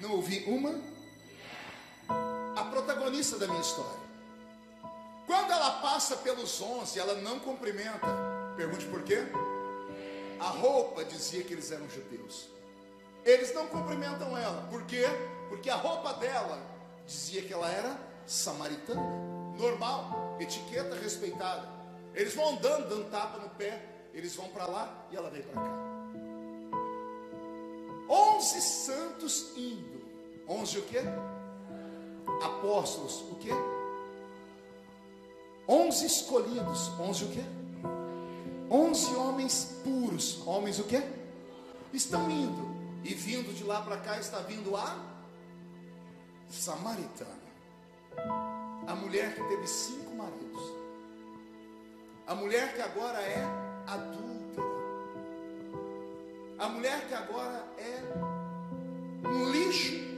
Não ouvi? Uma? A protagonista da minha história. Quando ela passa pelos onze, ela não cumprimenta. Pergunte por quê? A roupa dizia que eles eram judeus. Eles não cumprimentam ela. Por quê? Porque a roupa dela dizia que ela era samaritana. Normal, etiqueta respeitada. Eles vão andando, dando tapa no pé. Eles vão para lá e ela vem para cá. Onze santos indo. Onze o quê? Apóstolos, o quê? Onze escolhidos. Onze o quê? Onze homens puros. Homens o quê? Estão indo. E vindo de lá para cá está vindo a samaritana. A mulher que teve cinco maridos. A mulher que agora é adúltera. A mulher que agora é um lixo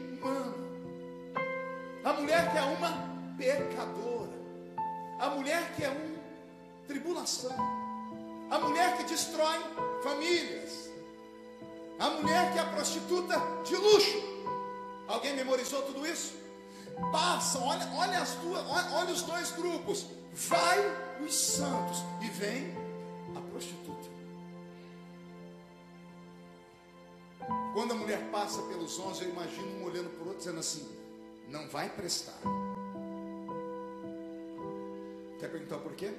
mulher que é uma pecadora. A mulher que é um tribulação. A mulher que destrói famílias. A mulher que é a prostituta de luxo. Alguém memorizou tudo isso? Passam, olha, olha as duas, olha, olha os dois grupos. Vai os santos e vem a prostituta. Quando a mulher passa pelos onze, eu imagino um olhando para o outro dizendo assim: não vai prestar. Quer perguntar por quê?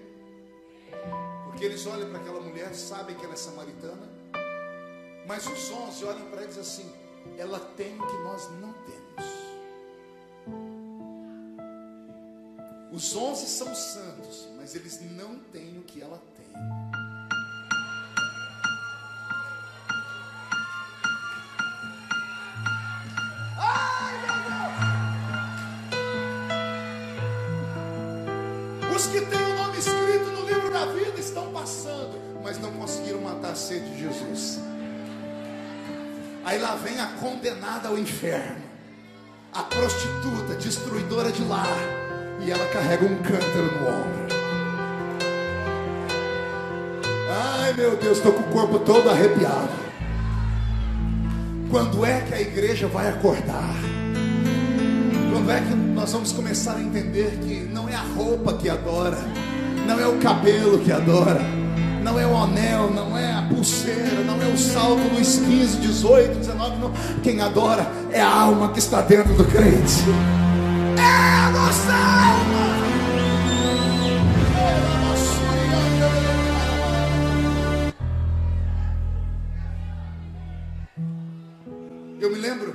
Porque eles olham para aquela mulher, sabem que ela é samaritana, mas os onze olham para eles assim: ela tem o que nós não temos. Os onze são santos, mas eles não têm o que ela tem. Os que passando, mas não conseguiram matar a sede de Jesus. Aí lá vem a condenada ao inferno, a prostituta, destruidora de lar, e ela carrega um cântaro no ombro. Ai meu Deus, estou com o corpo todo arrepiado. Quando é que a igreja vai acordar? Quando é que nós vamos começar a entender que não é a roupa que adora, não é o cabelo que adora, não é o anel, não é a pulseira, não é o salto dos 15, 18, 19, não. quem adora é a alma que está dentro do crente. É a nossa alma. Eu me lembro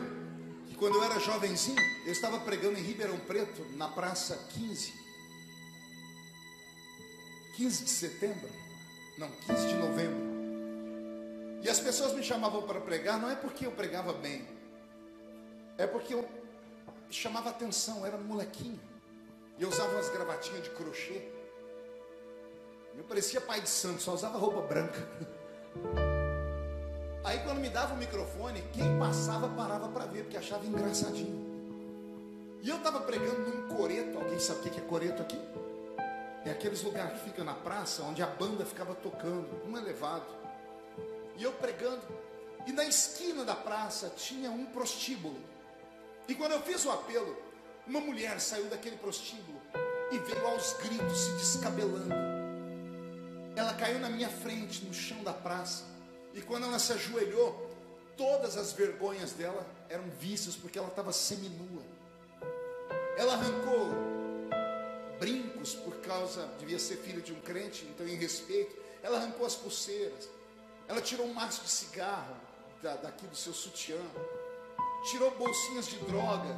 que quando eu era jovenzinho, eu estava pregando em Ribeirão Preto, na Praça 15. 15 de setembro, não, 15 de novembro. E as pessoas me chamavam para pregar, não é porque eu pregava bem, é porque eu chamava atenção, era molequinho. E eu usava umas gravatinhas de crochê. Eu parecia pai de santo, só usava roupa branca. Aí quando me dava o microfone, quem passava parava para ver, porque achava engraçadinho. E eu estava pregando num coreto, alguém sabe o que é coreto aqui? É aqueles lugares que ficam na praça, onde a banda ficava tocando, um elevado. E eu pregando, e na esquina da praça tinha um prostíbulo. E quando eu fiz o apelo, uma mulher saiu daquele prostíbulo e veio aos gritos se descabelando. Ela caiu na minha frente, no chão da praça. E quando ela se ajoelhou, todas as vergonhas dela eram vistas porque ela estava seminua. Ela arrancou brincos por causa, devia ser filha de um crente, então em respeito. Ela arrancou as pulseiras. Ela tirou um maço de cigarro da, daqui do seu sutiã. Tirou bolsinhas de droga.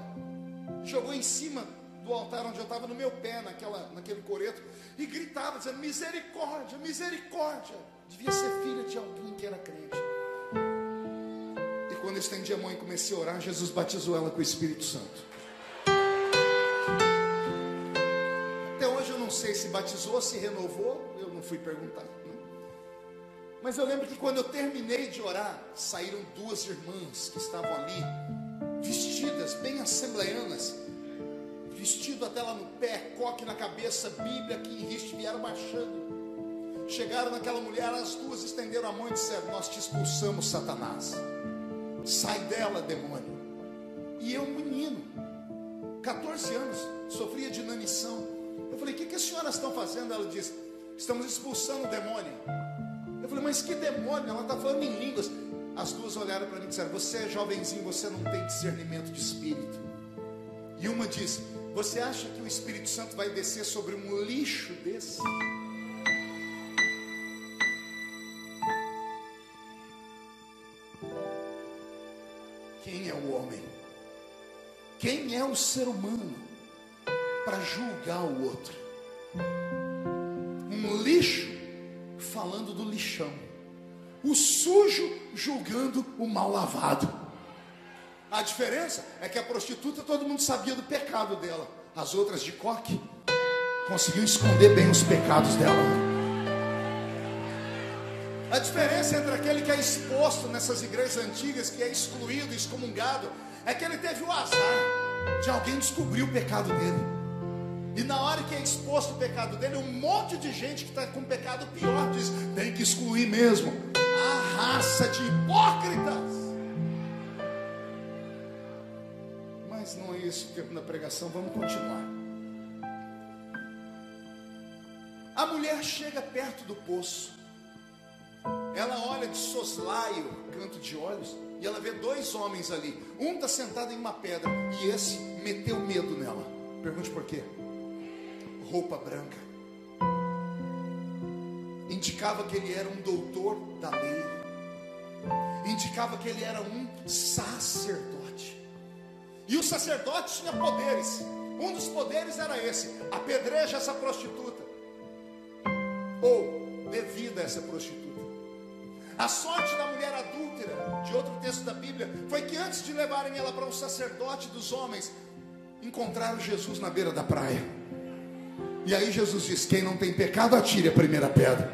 Jogou em cima do altar onde eu estava no meu pé, naquela, naquele coreto, e gritava, dizendo: Misericórdia, misericórdia. Devia ser filha de alguém que era crente. E quando eu estendi a mão e comecei a orar, Jesus batizou ela com o Espírito Santo. Sei se batizou, se renovou, eu não fui perguntar. Né? Mas eu lembro que quando eu terminei de orar, saíram duas irmãs que estavam ali, vestidas bem assembleianas, vestido até lá no pé, coque na cabeça, Bíblia aqui em riste, vieram marchando. Chegaram naquela mulher, as duas estenderam a mão e disseram: Nós te expulsamos, Satanás. Sai dela, demônio. E eu, menino, 14 anos, sofria de inanição. Eu falei: O que, que as senhoras estão fazendo? Ela disse: Estamos expulsando o demônio. Eu falei: Mas que demônio? Ela está falando em línguas. As duas olharam para mim e disseram: Você é jovenzinho, você não tem discernimento de espírito. E uma disse: Você acha que o Espírito Santo vai descer sobre um lixo desse? Quem é o homem? Quem é o ser humano para julgar o outro? Um lixo falando do lixão, o sujo julgando o mal lavado. A diferença é que a prostituta todo mundo sabia do pecado dela, as outras de coque conseguiam esconder bem os pecados dela. A diferença entre aquele que é exposto nessas igrejas antigas, que é excluído, excomungado, é que ele teve o azar de alguém descobrir o pecado dele. E na hora que é exposto o pecado dele, um monte de gente que está com pecado pior diz: tem que excluir mesmo. A raça de hipócritas. Mas não é isso o tempo da pregação, vamos continuar. A mulher chega perto do poço. Ela olha de soslaio, canto de olhos, e ela vê dois homens ali. Um está sentado em uma pedra e esse meteu medo nela. Pergunte por quê? Roupa branca. Indicava que ele era um doutor da lei. Indicava que ele era um sacerdote. E o sacerdote tinha poderes. Um dos poderes era esse: apedreja essa prostituta. Ou devida essa prostituta. A sorte da mulher adúltera, de outro texto da Bíblia, foi que antes de levarem ela para um sacerdote dos homens, encontraram Jesus na beira da praia. E aí Jesus diz: Quem não tem pecado, atire a primeira pedra.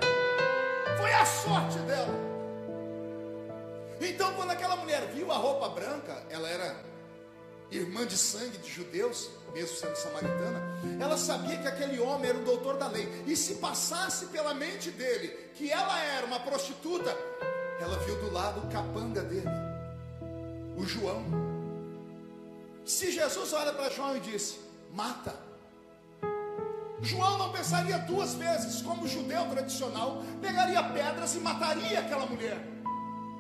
Foi a sorte dela. Então, quando aquela mulher viu a roupa branca, ela era irmã de sangue de judeus, mesmo sendo samaritana, ela sabia que aquele homem era o doutor da lei. E se passasse pela mente dele que ela era uma prostituta, ela viu do lado o capanga dele, o João. Se Jesus olha para João e disse: Mata. João não pensaria duas vezes, como judeu tradicional, pegaria pedras e mataria aquela mulher.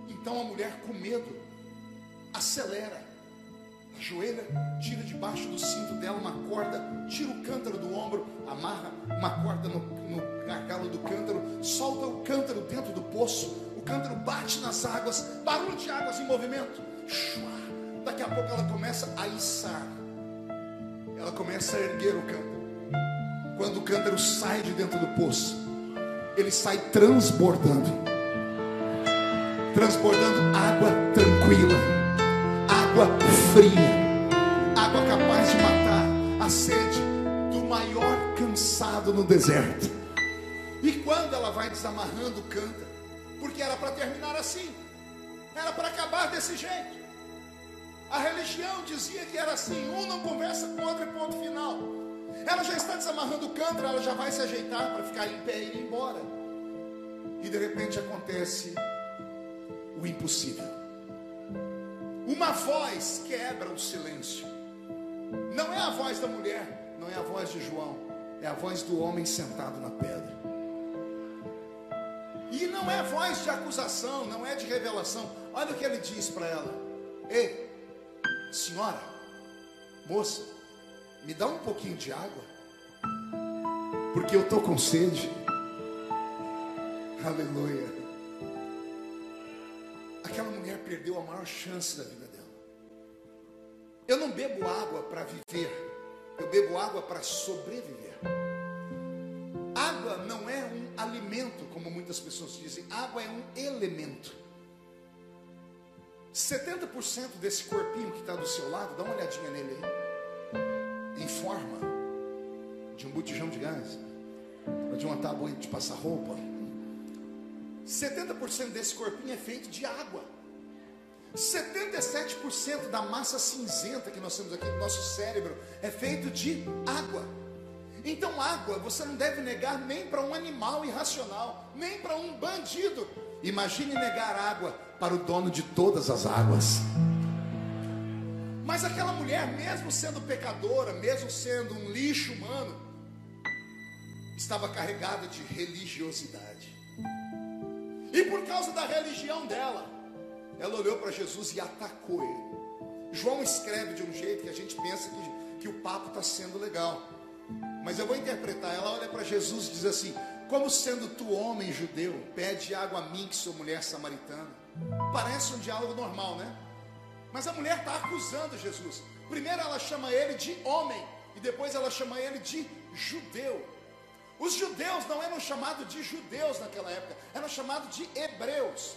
Então a mulher, com medo, acelera ajoelha, tira debaixo do cinto dela uma corda, tira o cântaro do ombro, amarra uma corda no, no gargalo do cântaro, solta o cântaro dentro do poço, o cântaro bate nas águas, barulho de águas em movimento. Daqui a pouco ela começa a içar, ela começa a erguer o cântaro. Quando o cântaro sai de dentro do poço, ele sai transbordando transbordando água tranquila água fria, água capaz de matar a sede do maior cansado no deserto. E quando ela vai desamarrando, canta, porque era para terminar assim, era para acabar desse jeito. A religião dizia que era assim: um não conversa com o outro, ponto final. Ela já está desamarrando o canto, ela já vai se ajeitar para ficar em pé e ir embora. E de repente acontece o impossível. Uma voz quebra o silêncio. Não é a voz da mulher, não é a voz de João, é a voz do homem sentado na pedra. E não é voz de acusação, não é de revelação. Olha o que ele diz para ela: Ei, senhora, moça, me dá um pouquinho de água, porque eu estou com sede. Aleluia aquela mulher perdeu a maior chance da vida dela. Eu não bebo água para viver, eu bebo água para sobreviver. Água não é um alimento, como muitas pessoas dizem, água é um elemento. 70% desse corpinho que está do seu lado, dá uma olhadinha nele aí, forma de um botijão de gás, ou de uma tábua de passar roupa 70% desse corpinho é feito de água. 77% da massa cinzenta que nós temos aqui no nosso cérebro é feito de água. Então, água você não deve negar nem para um animal irracional, nem para um bandido. Imagine negar água para o dono de todas as águas. Mas aquela mulher, mesmo sendo pecadora, mesmo sendo um lixo humano, estava carregada de religiosidade. E por causa da religião dela, ela olhou para Jesus e atacou ele. João escreve de um jeito que a gente pensa que, que o papo está sendo legal. Mas eu vou interpretar. Ela olha para Jesus e diz assim: Como sendo tu homem judeu, pede água a mim que sou mulher samaritana. Parece um diálogo normal, né? Mas a mulher está acusando Jesus. Primeiro ela chama ele de homem, e depois ela chama ele de judeu. Os judeus não eram chamados de judeus naquela época, eram chamados de hebreus.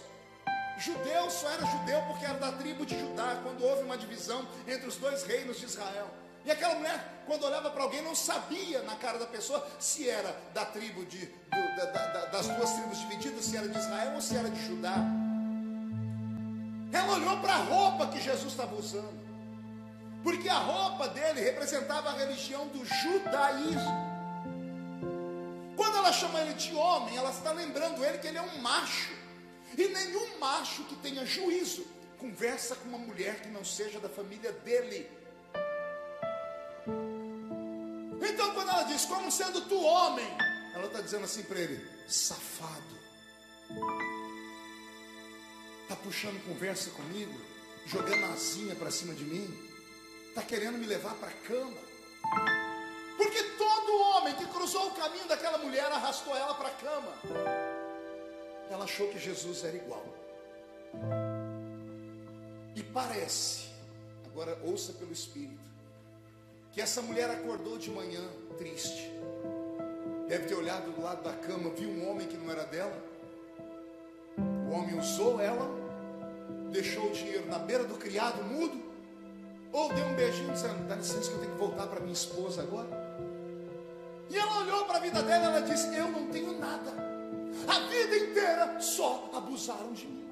Judeu só era judeu porque era da tribo de Judá, quando houve uma divisão entre os dois reinos de Israel. E aquela mulher, quando olhava para alguém, não sabia na cara da pessoa se era da tribo de, do, da, da, das duas tribos divididas, se era de Israel ou se era de Judá. Ela olhou para a roupa que Jesus estava usando, porque a roupa dele representava a religião do judaísmo. Quando ela chama ele de homem, ela está lembrando ele que ele é um macho. E nenhum macho que tenha juízo conversa com uma mulher que não seja da família dele. Então, quando ela diz, como sendo tu homem, ela está dizendo assim para ele: safado. Está puxando conversa comigo, jogando asinha para cima de mim, está querendo me levar para a cama. Porque todo homem que cruzou o caminho daquela mulher arrastou ela para a cama. Ela achou que Jesus era igual. E parece, agora ouça pelo Espírito, que essa mulher acordou de manhã triste. Deve ter olhado do lado da cama, viu um homem que não era dela. O homem usou ela, deixou o dinheiro na beira do criado mudo, ou deu um beijinho dizendo: Dá licença que eu tenho que voltar para minha esposa agora. E ela olhou para a vida dela e ela disse: Eu não tenho nada. A vida inteira só abusaram de mim.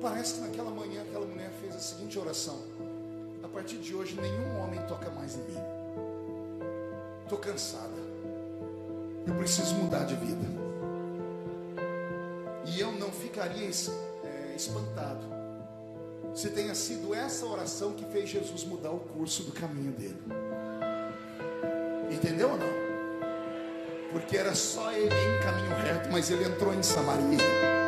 Parece que naquela manhã aquela mulher fez a seguinte oração: A partir de hoje nenhum homem toca mais em mim. Estou cansada. Eu preciso mudar de vida. E eu não ficaria espantado se tenha sido essa oração que fez Jesus mudar o curso do caminho dele. Entendeu ou não? Porque era só ele em caminho reto, mas ele entrou em Samaria.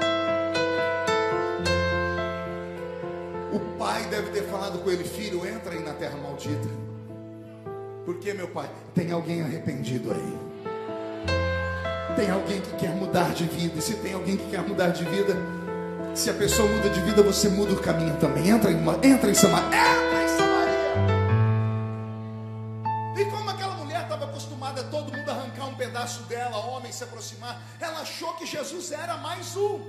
pai deve ter falado com ele: Filho, entra aí na terra maldita. Porque, meu pai, tem alguém arrependido aí. Tem alguém que quer mudar de vida. E se tem alguém que quer mudar de vida, se a pessoa muda de vida, você muda o caminho também. Entra em, entra em Samaria. Entra em Samaria. E como aquela mulher estava acostumada a todo mundo arrancar um pedaço dela, homem se aproximar, ela achou que Jesus era mais um.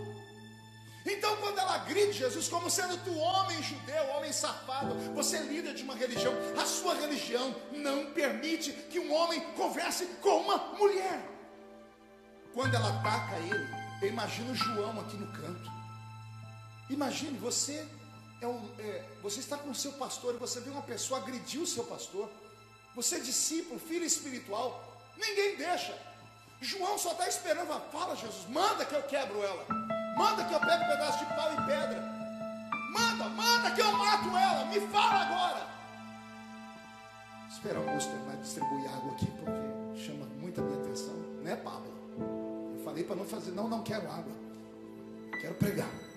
Então, quando ela grita Jesus como sendo tu homem judeu, homem safado, você é líder de uma religião, a sua religião não permite que um homem converse com uma mulher. Quando ela ataca ele, eu imagino João aqui no canto. Imagine, você é, um, é você está com o seu pastor e você vê uma pessoa agredir o seu pastor. Você é discípulo, filho espiritual, ninguém deixa. João só está esperando, fala Jesus, manda que eu quebro ela. Manda que eu pegue um pedaço de pau e pedra. Manda, manda que eu mato ela. Me fala agora. Espera, Augusto vai distribuir água aqui porque chama muita minha atenção. Né, Pablo? Eu falei para não fazer. Não, não quero água. Quero pregar.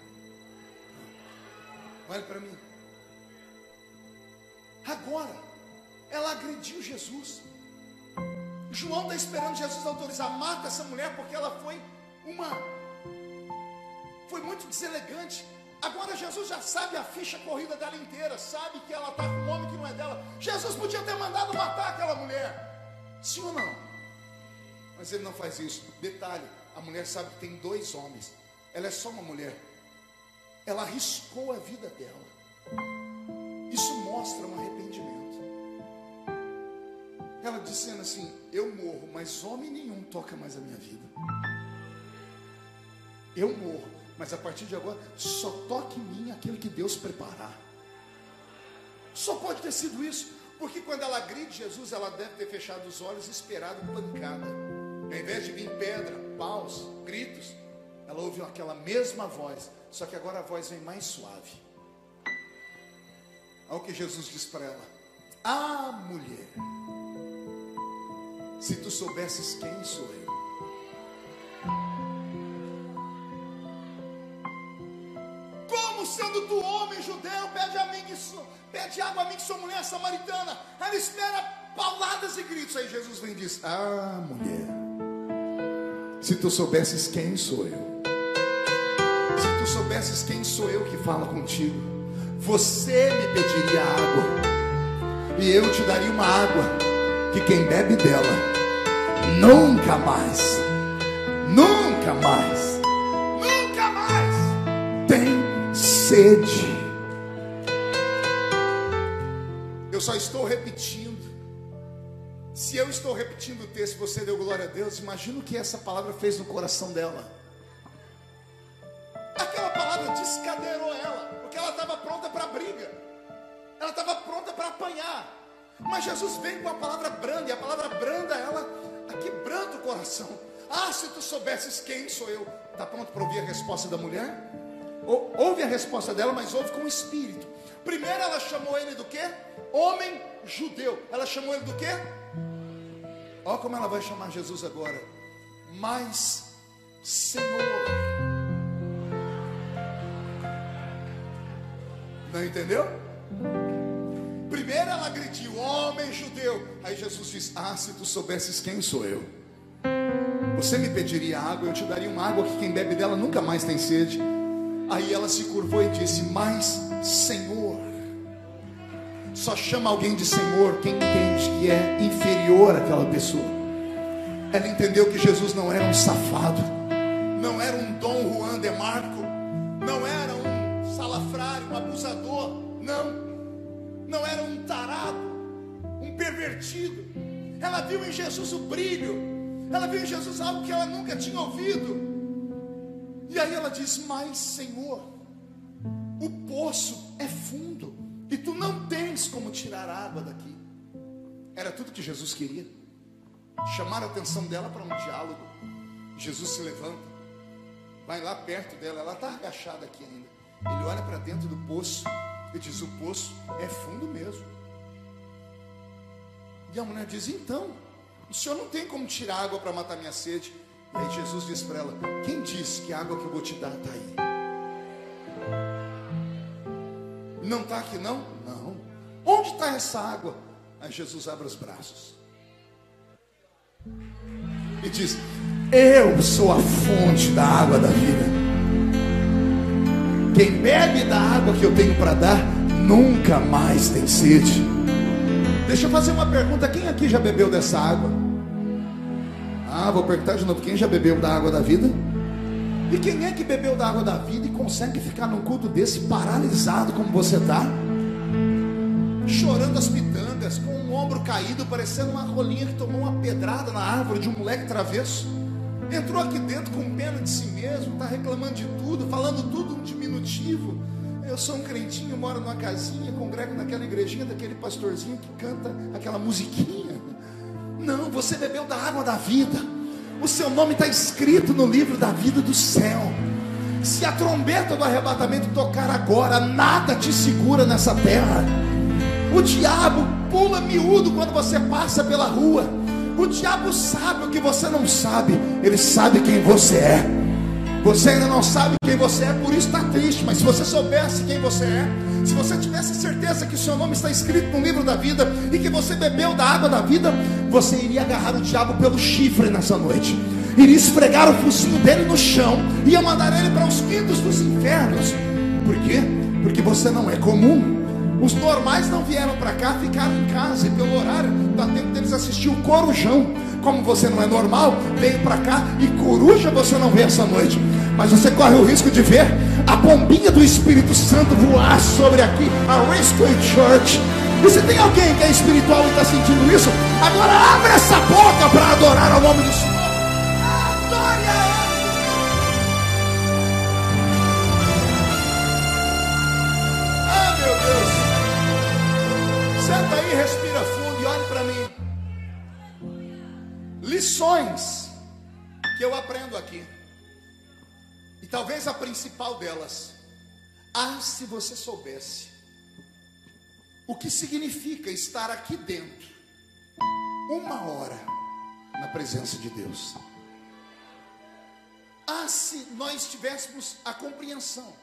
Olha para mim. Agora, ela agrediu Jesus. João está esperando Jesus autorizar. Mata essa mulher porque ela foi uma foi muito deselegante. Agora Jesus já sabe a ficha corrida dela inteira, sabe que ela está com um homem que não é dela. Jesus podia ter mandado matar aquela mulher. Sim ou não? Mas ele não faz isso. Detalhe: a mulher sabe que tem dois homens. Ela é só uma mulher. Ela arriscou a vida dela. Isso mostra um arrependimento. Ela dizendo assim: Eu morro, mas homem nenhum toca mais a minha vida. Eu morro, mas a partir de agora, só toque em mim aquele que Deus preparar. Só pode ter sido isso, porque quando ela agride Jesus, ela deve ter fechado os olhos e esperado pancada. Ao invés de vir pedra, paus, gritos, ela ouve aquela mesma voz, só que agora a voz vem mais suave. Olha o que Jesus diz para ela: Ah, mulher, se tu soubesses quem sou eu sendo tu homem judeu, pede a mim que sou, pede água a mim que sou mulher samaritana. Ela espera pauladas e gritos. Aí Jesus vem e diz: Ah, mulher, se tu soubesses quem sou eu, tu soubesses quem sou eu que fala contigo, você me pediria água, e eu te daria uma água que quem bebe dela nunca mais, nunca mais sede. Eu só estou repetindo. Se eu estou repetindo o texto, você deu glória a Deus, imagina o que essa palavra fez no coração dela. Ela estava pronta para apanhar. Mas Jesus vem com a palavra branda, e a palavra branda, ela quebrando o coração. Ah, se tu soubesses quem sou eu, está pronto para ouvir a resposta da mulher? ouve a resposta dela, mas ouve com o espírito. Primeiro ela chamou ele do quê? Homem judeu. Ela chamou ele do quê? Olha como ela vai chamar Jesus agora. Mas Senhor. Não entendeu? Primeiro ela gritou, homem judeu. Aí Jesus disse: Ah, se tu soubesses quem sou eu. Você me pediria água, eu te daria uma água que quem bebe dela nunca mais tem sede. Aí ela se curvou e disse: Mas Senhor. Só chama alguém de Senhor quem entende que é inferior àquela pessoa. Ela entendeu que Jesus não era um safado, não era um Dom Juan de Marco, não era um abusador, não. Não era um tarado, um pervertido. Ela viu em Jesus o brilho, ela viu em Jesus algo que ela nunca tinha ouvido. E aí ela diz: Mas Senhor, o poço é fundo e tu não tens como tirar água daqui. Era tudo que Jesus queria. Chamar a atenção dela para um diálogo. Jesus se levanta, vai lá perto dela, ela está agachada aqui ainda. Ele olha para dentro do poço e diz: O poço é fundo mesmo. E a mulher diz: Então, o senhor não tem como tirar água para matar minha sede. E aí Jesus diz para ela: Quem disse que a água que eu vou te dar está aí? Não está aqui não? Não. Onde está essa água? Aí Jesus abre os braços e diz: Eu sou a fonte da água da vida. Quem bebe da água que eu tenho para dar, nunca mais tem sede. Deixa eu fazer uma pergunta: quem aqui já bebeu dessa água? Ah, vou perguntar de novo: quem já bebeu da água da vida? E quem é que bebeu da água da vida e consegue ficar num culto desse paralisado como você está? Chorando as pitangas, com o ombro caído, parecendo uma rolinha que tomou uma pedrada na árvore de um moleque travesso. Entrou aqui dentro com pena de si mesmo, está reclamando de tudo, falando tudo um diminutivo. Eu sou um crentinho, moro numa casinha, congrego naquela igrejinha daquele pastorzinho que canta aquela musiquinha. Não, você bebeu da água da vida. O seu nome está escrito no livro da vida do céu. Se a trombeta do arrebatamento tocar agora, nada te segura nessa terra. O diabo pula miúdo quando você passa pela rua. O diabo sabe o que você não sabe. Ele sabe quem você é. Você ainda não sabe quem você é, por isso está triste. Mas se você soubesse quem você é, se você tivesse certeza que o seu nome está escrito no livro da vida e que você bebeu da água da vida, você iria agarrar o diabo pelo chifre nessa noite, iria esfregar o focinho dele no chão, ia mandar ele para os quintos dos infernos. Por quê? Porque você não é comum. Os normais não vieram para cá, ficaram em casa e pelo horário dá tempo deles assistir o corujão. Como você não é normal, veio para cá e coruja você não vê essa noite. Mas você corre o risco de ver a bombinha do Espírito Santo voar sobre aqui, a Rescue Church. E se tem alguém que é espiritual e está sentindo isso, agora abre essa boca para adorar ao nome do Senhor. Respira fundo e olhe para mim. Lições que eu aprendo aqui. E talvez a principal delas, ah, se você soubesse o que significa estar aqui dentro, uma hora na presença de Deus. Ah, se nós tivéssemos a compreensão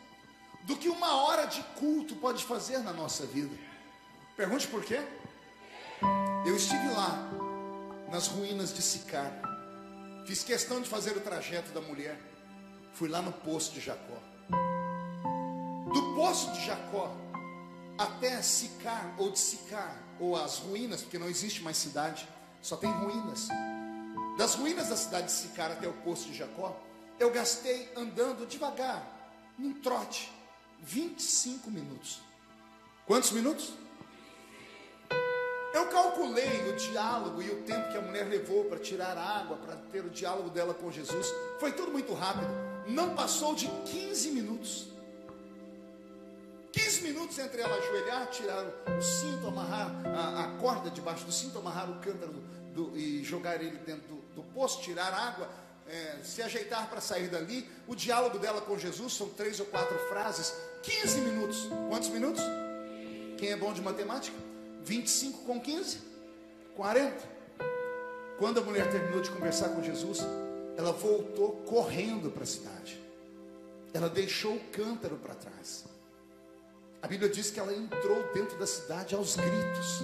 do que uma hora de culto pode fazer na nossa vida. Pergunte por quê? Eu estive lá, nas ruínas de Sicar, fiz questão de fazer o trajeto da mulher. Fui lá no poço de Jacó. Do poço de Jacó até Sicar, ou de Sicar, ou as ruínas, porque não existe mais cidade, só tem ruínas. Das ruínas da cidade de Sicar até o poço de Jacó, eu gastei andando devagar, num trote, 25 minutos. Quantos minutos? Eu calculei o diálogo e o tempo que a mulher levou para tirar água, para ter o diálogo dela com Jesus. Foi tudo muito rápido. Não passou de 15 minutos. 15 minutos entre ela ajoelhar, tirar o cinto, amarrar a, a corda debaixo do cinto, amarrar o cântaro do, do, e jogar ele dentro do, do poço, tirar água, é, se ajeitar para sair dali. O diálogo dela com Jesus são três ou quatro frases. 15 minutos. Quantos minutos? Quem é bom de matemática? 25 com 15? 40. Quando a mulher terminou de conversar com Jesus, ela voltou correndo para a cidade. Ela deixou o cântaro para trás. A Bíblia diz que ela entrou dentro da cidade aos gritos,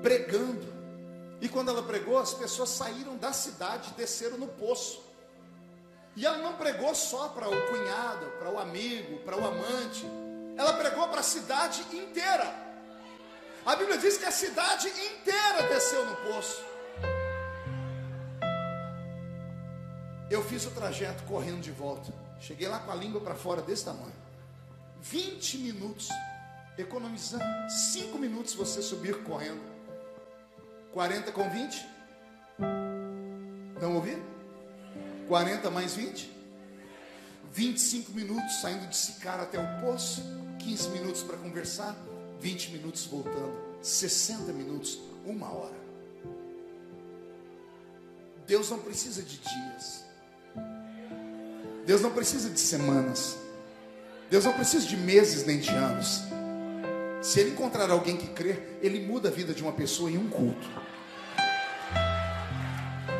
pregando. E quando ela pregou, as pessoas saíram da cidade e desceram no poço. E ela não pregou só para o cunhado, para o amigo, para o amante. Ela pregou para a cidade inteira. A Bíblia diz que a cidade inteira desceu no poço. Eu fiz o trajeto correndo de volta. Cheguei lá com a língua para fora desse tamanho. 20 minutos, economizando 5 minutos você subir correndo. 40 com 20? Não ouviram? 40 mais 20? 25 minutos saindo de Sicar até o poço, 15 minutos para conversar, 20 minutos voltando, 60 minutos, uma hora. Deus não precisa de dias. Deus não precisa de semanas. Deus não precisa de meses nem de anos. Se Ele encontrar alguém que crer, Ele muda a vida de uma pessoa em um culto.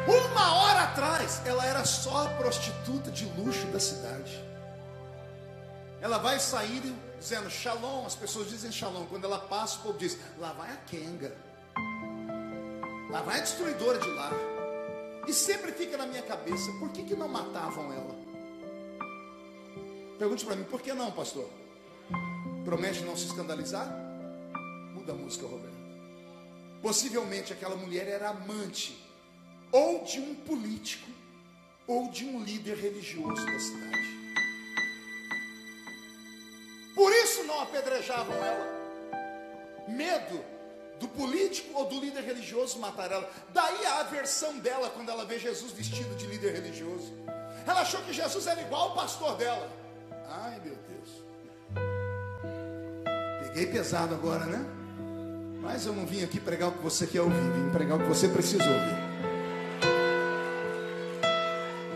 Uma hora atrás, ela era só a prostituta de luxo da cidade. Ela vai sair dizendo shalom, as pessoas dizem shalom. Quando ela passa, o povo diz: lá vai a Kenga, lá vai a destruidora de lar. E sempre fica na minha cabeça: por que, que não matavam ela? Pergunte para mim, por que não, pastor? Promete não se escandalizar? Muda a música, Roberto. Possivelmente aquela mulher era amante ou de um político ou de um líder religioso da cidade. Por isso não apedrejavam ela. Medo do político ou do líder religioso matar ela. Daí a aversão dela quando ela vê Jesus vestido de líder religioso. Ela achou que Jesus era igual ao pastor dela. Ai, meu Deus. Peguei pesado agora, né? Mas eu não vim aqui pregar o que você quer ouvir, vim pregar o que você precisa ouvir.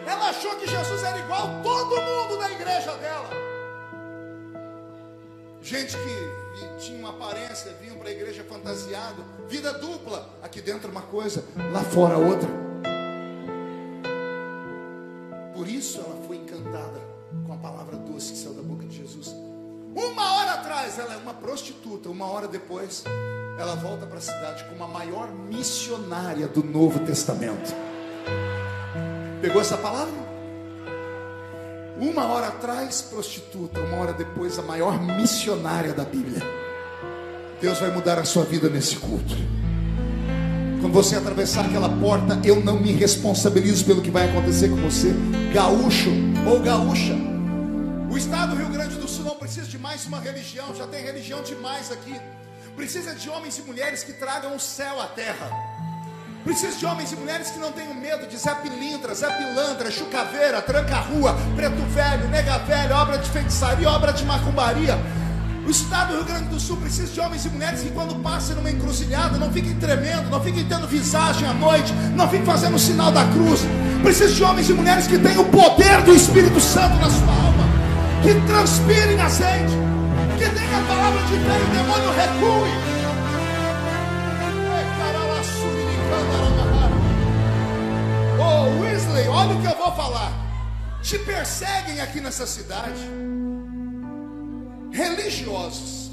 Ela achou que Jesus era igual a todo mundo da igreja dela. Gente que tinha uma aparência, vinham para a igreja fantasiado, vida dupla, aqui dentro uma coisa, lá fora outra. Por isso ela foi encantada com a palavra doce que saiu da boca de Jesus. Uma hora atrás ela é uma prostituta, uma hora depois ela volta para a cidade como a maior missionária do Novo Testamento. Pegou essa palavra? Uma hora atrás, prostituta, uma hora depois, a maior missionária da Bíblia. Deus vai mudar a sua vida nesse culto. Quando você atravessar aquela porta, eu não me responsabilizo pelo que vai acontecer com você, gaúcho ou gaúcha. O estado do Rio Grande do Sul não precisa de mais uma religião, já tem religião demais aqui. Precisa de homens e mulheres que tragam o céu à terra. Precisa de homens e mulheres que não tenham medo de Zé Pilintra, Zé Pilantra, Chucaveira, Tranca-Rua, Preto Velho, Nega Velho, obra de feitiçaria, obra de macumbaria. O estado do Rio Grande do Sul precisa de homens e mulheres que, quando passem numa encruzilhada, não fiquem tremendo, não fiquem tendo visagem à noite, não fiquem fazendo o sinal da cruz. Precisa de homens e mulheres que tenham o poder do Espírito Santo na sua alma, que transpirem azeite, que tenham a palavra de fé e o demônio recue. Oh, Wesley, olha o que eu vou falar. Te perseguem aqui nessa cidade religiosos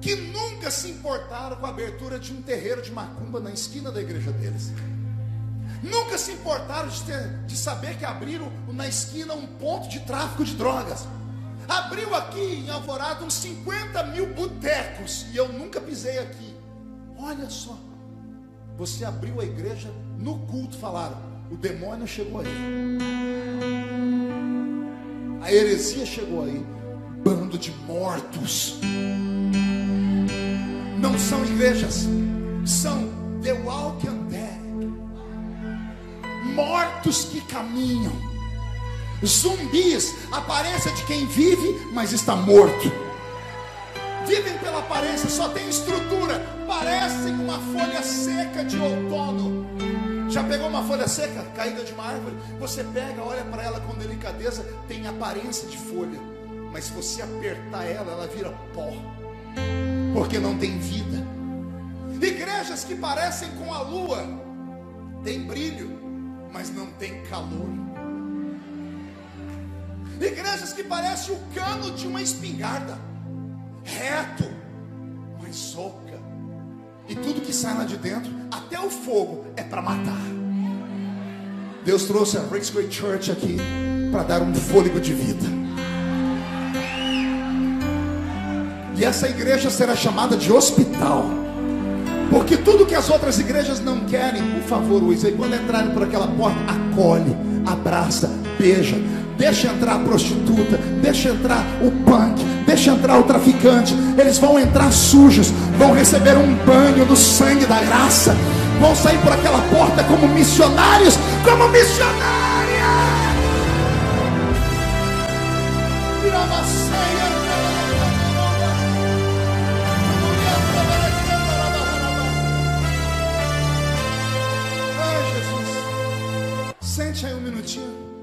que nunca se importaram com a abertura de um terreiro de macumba na esquina da igreja deles. Nunca se importaram de, ter, de saber que abriram na esquina um ponto de tráfico de drogas. Abriu aqui em Alvorada uns 50 mil botecos e eu nunca pisei aqui. Olha só, você abriu a igreja no culto, falaram: o demônio chegou aí, a heresia chegou aí. Bando de mortos. Não são igrejas, são The Walking Dead, mortos que caminham, zumbis, aparência de quem vive, mas está morto. Vivem pela aparência, só tem estrutura, parecem uma folha seca de outono. Já pegou uma folha seca caída de uma árvore? Você pega, olha para ela com delicadeza, tem aparência de folha, mas se você apertar ela, ela vira pó, porque não tem vida. Igrejas que parecem com a lua, tem brilho, mas não tem calor. Igrejas que parecem o cano de uma espingarda, reto, mas oca. E tudo que sai lá de dentro, até o fogo, é para matar. Deus trouxe a Great Church aqui para dar um fôlego de vida. E essa igreja será chamada de hospital. Porque tudo que as outras igrejas não querem, por favor, use. Quando entrarem por aquela porta, acolhe, abraça, beija. Deixa entrar a prostituta, deixa entrar o punk, deixa entrar o traficante. Eles vão entrar sujos, vão receber um banho do sangue da graça, vão sair por aquela porta como missionários, como Jesus. Sente aí um minutinho.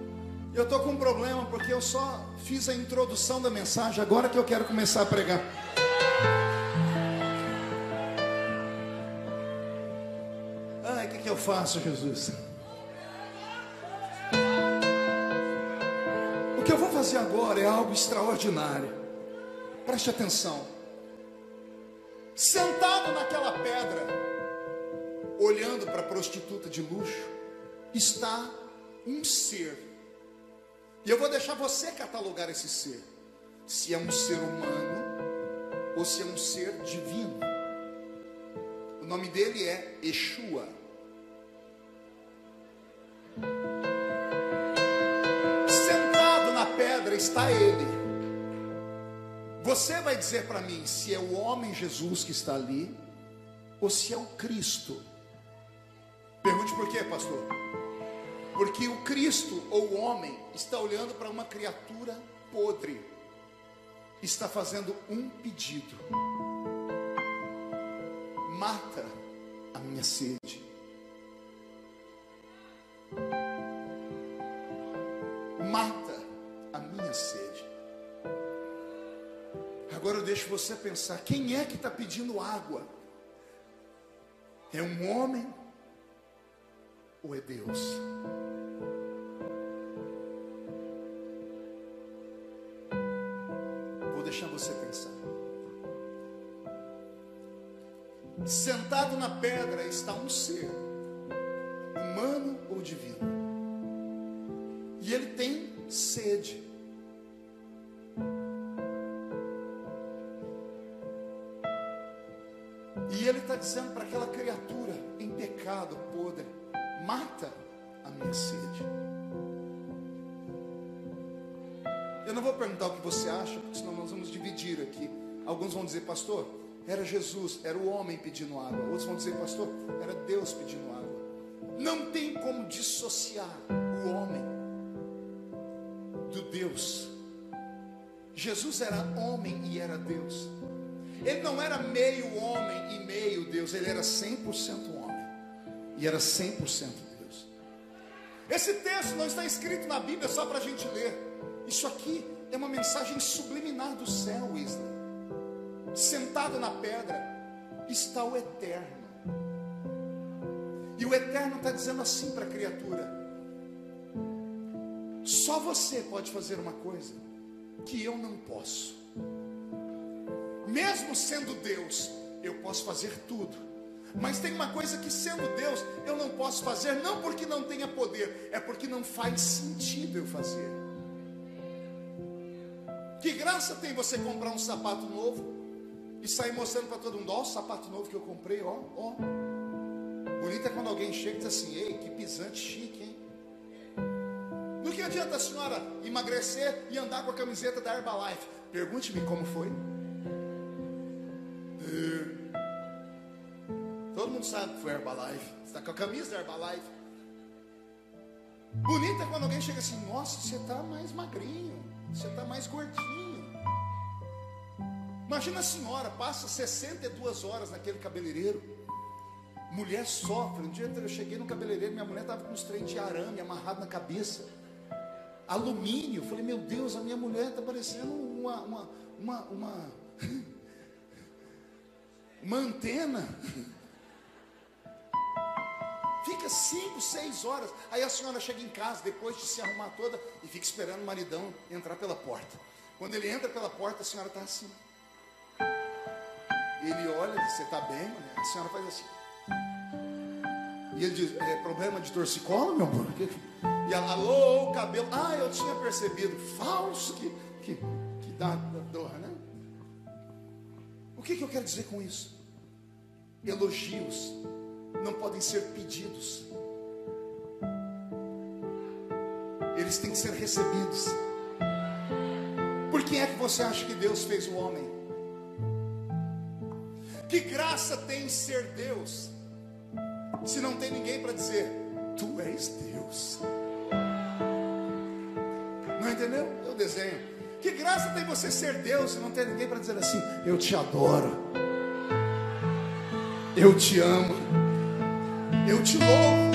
Eu estou com um problema porque eu só fiz a introdução da mensagem, agora que eu quero começar a pregar. Ai, o que, que eu faço, Jesus? O que eu vou fazer agora é algo extraordinário. Preste atenção. Sentado naquela pedra, olhando para a prostituta de luxo, está um ser. E eu vou deixar você catalogar esse ser. Se é um ser humano ou se é um ser divino. O nome dele é Yeshua. Sentado na pedra está ele. Você vai dizer para mim se é o homem Jesus que está ali ou se é o Cristo. Pergunte por quê, pastor? Porque o Cristo ou o homem está olhando para uma criatura podre, está fazendo um pedido: mata a minha sede. Mata a minha sede. Agora eu deixo você pensar: quem é que está pedindo água? É um homem ou é Deus? Vou deixar você pensar. Sentado na pedra está um ser, humano ou divino, e ele tem sede. E ele está dizendo para aquela criatura em pecado, mata a minha sede. Eu não vou perguntar o que você acha, porque senão nós vamos dividir aqui. Alguns vão dizer, pastor, era Jesus, era o homem pedindo água. Outros vão dizer, pastor, era Deus pedindo água. Não tem como dissociar o homem do Deus. Jesus era homem e era Deus. Ele não era meio homem e meio Deus, ele era 100% homem e era 100% Deus. Esse texto não está escrito na Bíblia só para a gente ler. Isso aqui é uma mensagem subliminar do céu, Wesley. Sentado na pedra está o Eterno. E o Eterno está dizendo assim para a criatura: só você pode fazer uma coisa que eu não posso. Mesmo sendo Deus, eu posso fazer tudo. Mas tem uma coisa que, sendo Deus, eu não posso fazer, não porque não tenha poder, é porque não faz sentido eu fazer. Que graça tem você comprar um sapato novo e sair mostrando para todo mundo: ó, o sapato novo que eu comprei, ó, ó. Bonito é quando alguém chega e diz assim: ei, que pisante chique, hein? No que adianta a senhora emagrecer e andar com a camiseta da Herbalife? Pergunte-me como foi. Mundo sabe que foi Herbalife. Você está com a camisa da Herbalife. Bonita é quando alguém chega assim, nossa, você está mais magrinho, você está mais gordinho. Imagina a senhora, passa 62 horas naquele cabeleireiro. Mulher sofre. Um dia eu cheguei no cabeleireiro, minha mulher estava com uns trem de arame amarrado na cabeça. Alumínio. Eu falei, meu Deus, a minha mulher está parecendo uma, uma, uma, uma, uma antena. Fica cinco, seis horas. Aí a senhora chega em casa, depois de se arrumar toda, e fica esperando o maridão entrar pela porta. Quando ele entra pela porta, a senhora está assim. Ele olha, você está bem, mulher? A senhora faz assim. E ele diz, é problema de torcicolo, meu amor? E ela, alô, cabelo. Ah, eu tinha percebido. Falso, que, que, que dá, dá dor, né? O que, que eu quero dizer com isso? Elogios não podem ser pedidos. Eles têm que ser recebidos. Por quem é que você acha que Deus fez o homem? Que graça tem ser Deus? se não tem ninguém para dizer, Tu és Deus? Não entendeu? Eu desenho. Que graça tem você ser Deus se não tem ninguém para dizer assim, Eu te adoro, eu te amo, eu te louvo,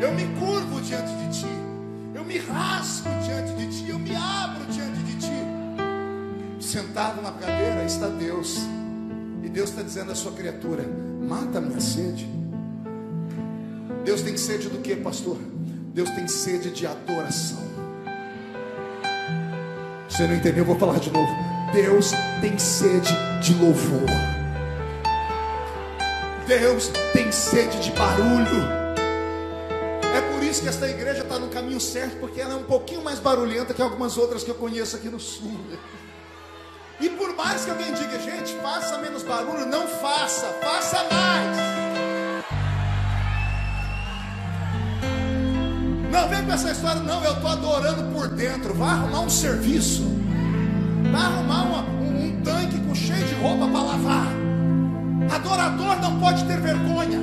eu me curvo diante de ti, eu me rasgo diante de ti, eu me abro diante de ti. Sentado na cadeira está Deus, e Deus está dizendo à sua criatura: Mata a minha sede. Deus tem sede do que, pastor? Deus tem sede de adoração. Você não entendeu? Eu vou falar de novo. Deus tem sede de louvor. Deus tem sede de barulho. É por isso que esta igreja está no caminho certo, porque ela é um pouquinho mais barulhenta que algumas outras que eu conheço aqui no sul. E por mais que alguém diga, gente, faça menos barulho, não faça, faça mais. Não vem com essa história, não. Eu estou adorando por dentro. Vai arrumar um serviço. Vai arrumar uma, um, um tanque com cheio de roupa para lavar. Adorador não pode ter vergonha.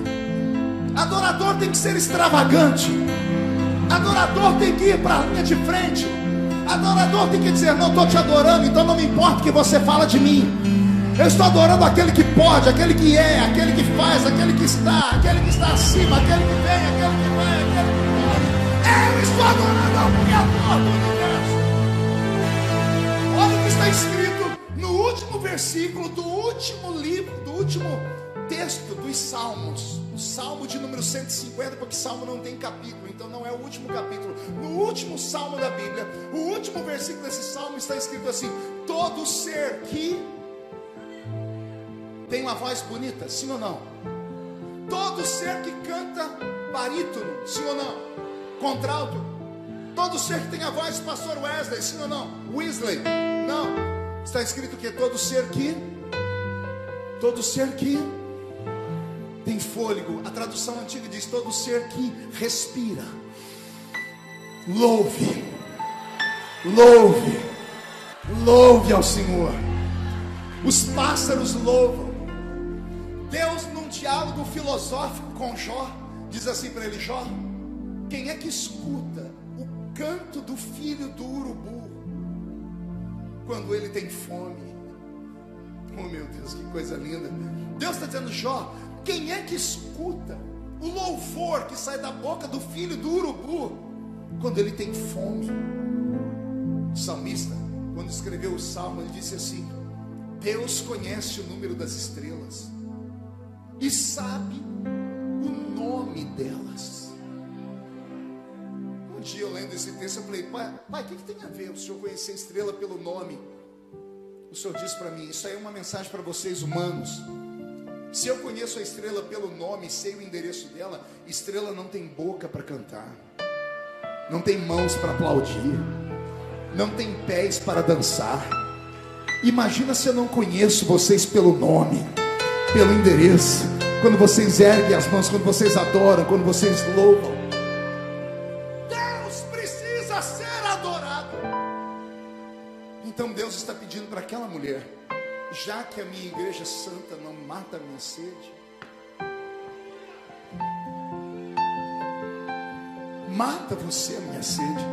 Adorador tem que ser extravagante. Adorador tem que ir para a linha de frente. Adorador tem que dizer: Não estou te adorando, então não me importa o que você fala de mim. Eu estou adorando aquele que pode, aquele que é, aquele que faz, aquele que está, aquele que está acima, aquele que vem, aquele que vai, aquele que eu estou adorando ao Criador do universo. Olha o que está escrito no último versículo do último livro, último texto dos Salmos. O Salmo de número 150, porque Salmo não tem capítulo, então não é o último capítulo. No último Salmo da Bíblia, o último versículo desse Salmo está escrito assim: Todo ser que tem uma voz bonita, sim ou não? Todo ser que canta barítono, sim ou não? contralto. Todo ser que tem a voz, pastor Wesley, sim ou não? Wesley, não. Está escrito que todo ser que, todo ser que tem fôlego. A tradução antiga diz todo ser que respira. Louve, louve, louve ao Senhor. Os pássaros louvam. Deus, num diálogo filosófico com Jó, diz assim para ele: Jó, quem é que escuta o canto do filho do urubu quando ele tem fome? Oh meu Deus, que coisa linda! Deus está dizendo, Jó, quem é que escuta o louvor que sai da boca do filho do urubu quando ele tem fome? O salmista, quando escreveu o salmo, ele disse assim: Deus conhece o número das estrelas e sabe o nome delas dia eu lendo esse texto, eu falei, pai, pai, o que, que tem a ver o senhor conhecer a estrela pelo nome? O senhor disse para mim, isso aí é uma mensagem para vocês humanos. Se eu conheço a estrela pelo nome sei o endereço dela, estrela não tem boca para cantar, não tem mãos para aplaudir, não tem pés para dançar. Imagina se eu não conheço vocês pelo nome, pelo endereço, quando vocês erguem as mãos, quando vocês adoram, quando vocês louvam. Então Deus está pedindo para aquela mulher, já que a minha igreja santa não mata a minha sede, Mata você a minha sede.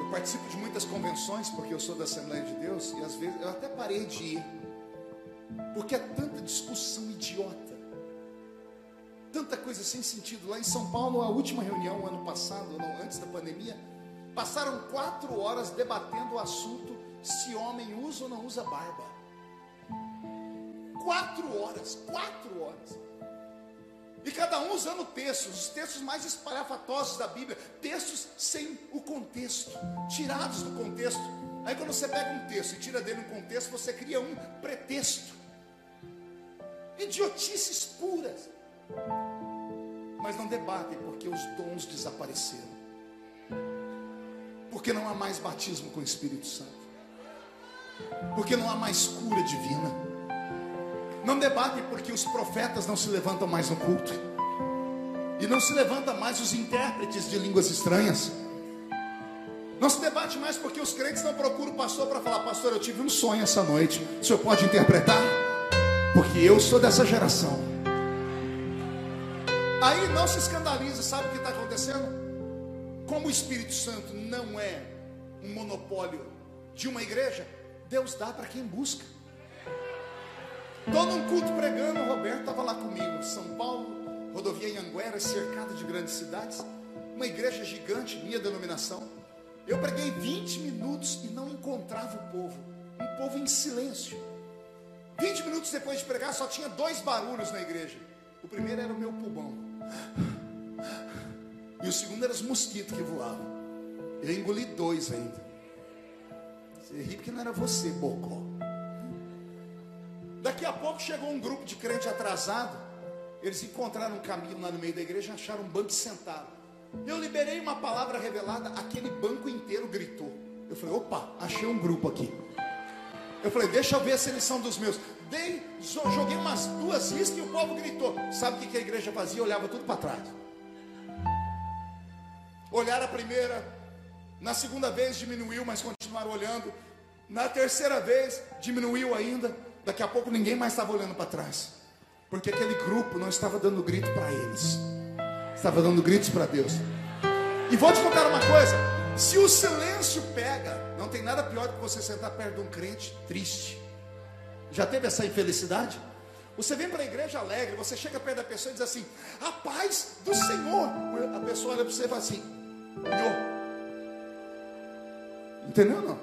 Eu participo de muitas convenções porque eu sou da Assembleia de Deus e às vezes eu até parei de ir. Porque é tanta discussão idiota. Tanta coisa sem sentido. Lá em São Paulo, a última reunião, ano passado, não, antes da pandemia, passaram quatro horas debatendo o assunto se homem usa ou não usa barba. Quatro horas, quatro horas. E cada um usando textos, os textos mais espalhafatosos da Bíblia, textos sem o contexto, tirados do contexto. Aí quando você pega um texto e tira dele um contexto, você cria um pretexto. Idiotices puras. Mas não debatem porque os dons desapareceram. Porque não há mais batismo com o Espírito Santo. Porque não há mais cura divina não debatem porque os profetas não se levantam mais no culto. E não se levanta mais os intérpretes de línguas estranhas. Não se debate mais porque os crentes não procuram o pastor para falar, pastor, eu tive um sonho essa noite. O senhor pode interpretar? Porque eu sou dessa geração. Aí não se escandaliza, sabe o que está acontecendo? Como o Espírito Santo não é um monopólio de uma igreja, Deus dá para quem busca. Estou num culto pregando, o Roberto estava lá comigo, São Paulo, rodovia Anguera, cercada de grandes cidades, uma igreja gigante, minha denominação. Eu preguei 20 minutos e não encontrava o povo, um povo em silêncio. 20 minutos depois de pregar, só tinha dois barulhos na igreja. O primeiro era o meu pulmão, e o segundo era os mosquitos que voavam. Eu engoli dois ainda. Você ri porque não era você, Bocó. Daqui a pouco chegou um grupo de crente atrasado. Eles encontraram um caminho lá no meio da igreja, acharam um banco sentado. Eu liberei uma palavra revelada, aquele banco inteiro gritou. Eu falei, opa, achei um grupo aqui. Eu falei, deixa eu ver se eles são dos meus. Dei, joguei umas duas riscas e o povo gritou. Sabe o que a igreja fazia? Olhava tudo para trás. Olharam a primeira, na segunda vez diminuiu, mas continuaram olhando. Na terceira vez diminuiu ainda. Daqui a pouco ninguém mais estava olhando para trás. Porque aquele grupo não estava dando grito para eles. Estava dando gritos para Deus. E vou te contar uma coisa. Se o silêncio pega, não tem nada pior do que você sentar perto de um crente triste. Já teve essa infelicidade? Você vem para a igreja alegre, você chega perto da pessoa e diz assim: A paz do Senhor. A pessoa olha para você e fala assim: Nhô. Entendeu não?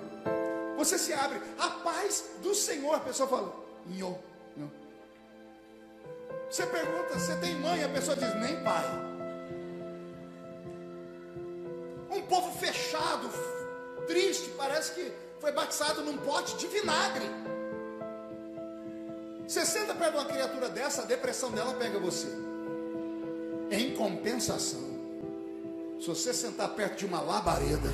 Você se abre, a paz do Senhor. A pessoa fala, nhô, nhô. Você pergunta, você tem mãe? A pessoa diz, nem pai. Um povo fechado, triste, parece que foi batizado num pote de vinagre. Você senta perto de uma criatura dessa, a depressão dela pega você. Em compensação, se você sentar perto de uma labareda,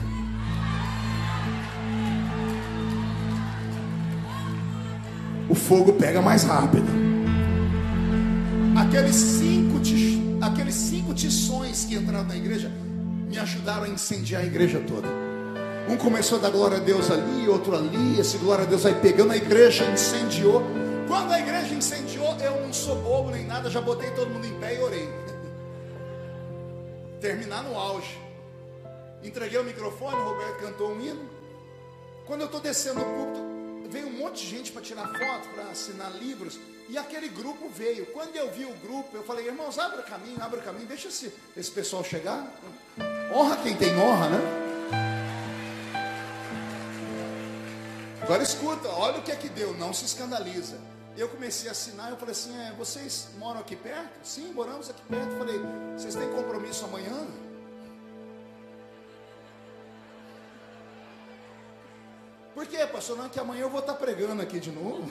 o fogo pega mais rápido. Aqueles cinco, aqueles cinco tições que entraram na igreja me ajudaram a incendiar a igreja toda. Um começou a dar glória a Deus ali, outro ali. Esse glória a Deus vai pegando a igreja, incendiou. Quando a igreja incendiou, eu não sou bobo nem nada, já botei todo mundo em pé e orei. Terminar no auge. Entreguei o microfone, o Roberto cantou um hino. Quando eu estou descendo o púlpito, veio um monte de gente para tirar foto, para assinar livros, e aquele grupo veio. Quando eu vi o grupo, eu falei, irmãos, abra caminho, abra caminho, deixa esse, esse pessoal chegar. Honra quem tem honra, né? Agora escuta, olha o que é que deu, não se escandaliza. Eu comecei a assinar, eu falei assim, é, vocês moram aqui perto? Sim, moramos aqui perto. Eu falei, vocês têm compromisso amanhã? Por quê, pastor? Não, que amanhã eu vou estar pregando aqui de novo.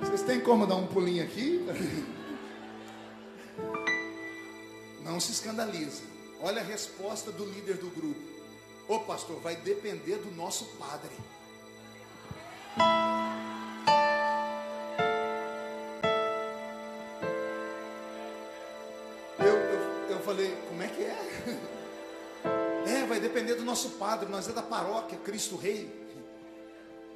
Vocês têm como dar um pulinho aqui? Não se escandalize. Olha a resposta do líder do grupo. Ô pastor, vai depender do nosso padre. Falei, como é que é? vai depender do nosso padre, nós é da paróquia Cristo Rei.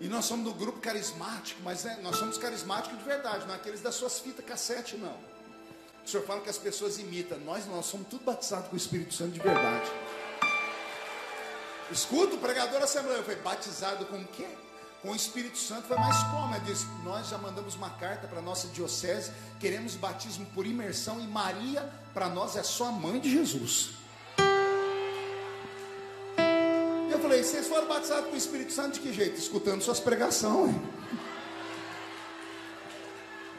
E nós somos do grupo carismático, mas é, nós somos carismáticos de verdade, não é aqueles das suas fitas cassete, não. O senhor fala que as pessoas imitam. Nós nós somos tudo batizados com o Espírito Santo de verdade. Escuta, o pregador assembleia foi batizado com o quê? Com o Espírito Santo. Foi mais como? Nós já mandamos uma carta para a nossa diocese, queremos batismo por imersão e Maria, para nós, é só a mãe de Jesus. Eu falei, vocês foram batizados com o Espírito Santo de que jeito? Escutando suas pregações.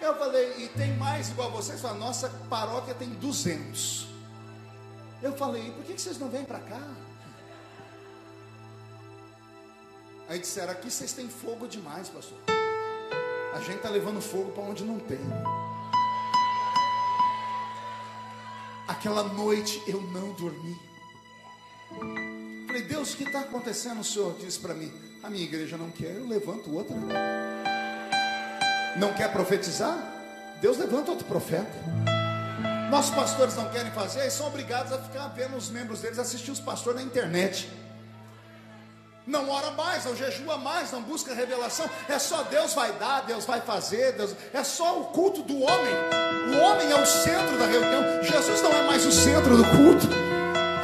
Eu falei, e tem mais igual vocês? Fala, nossa paróquia tem 200. Eu falei, por que vocês não vêm para cá? Aí disseram, aqui vocês têm fogo demais, pastor. A gente está levando fogo para onde não tem. Aquela noite eu não dormi. Falei, Deus, o que está acontecendo? O Senhor disse para mim: a minha igreja não quer, eu levanto outra. Não quer profetizar? Deus levanta outro profeta. Nossos pastores não querem fazer, eles são obrigados a ficar vendo os membros deles assistir os pastores na internet. Não ora mais, não jejua mais, não busca revelação. É só Deus vai dar, Deus vai fazer. Deus... É só o culto do homem. O homem é o centro da reunião. Jesus não é mais o centro do culto.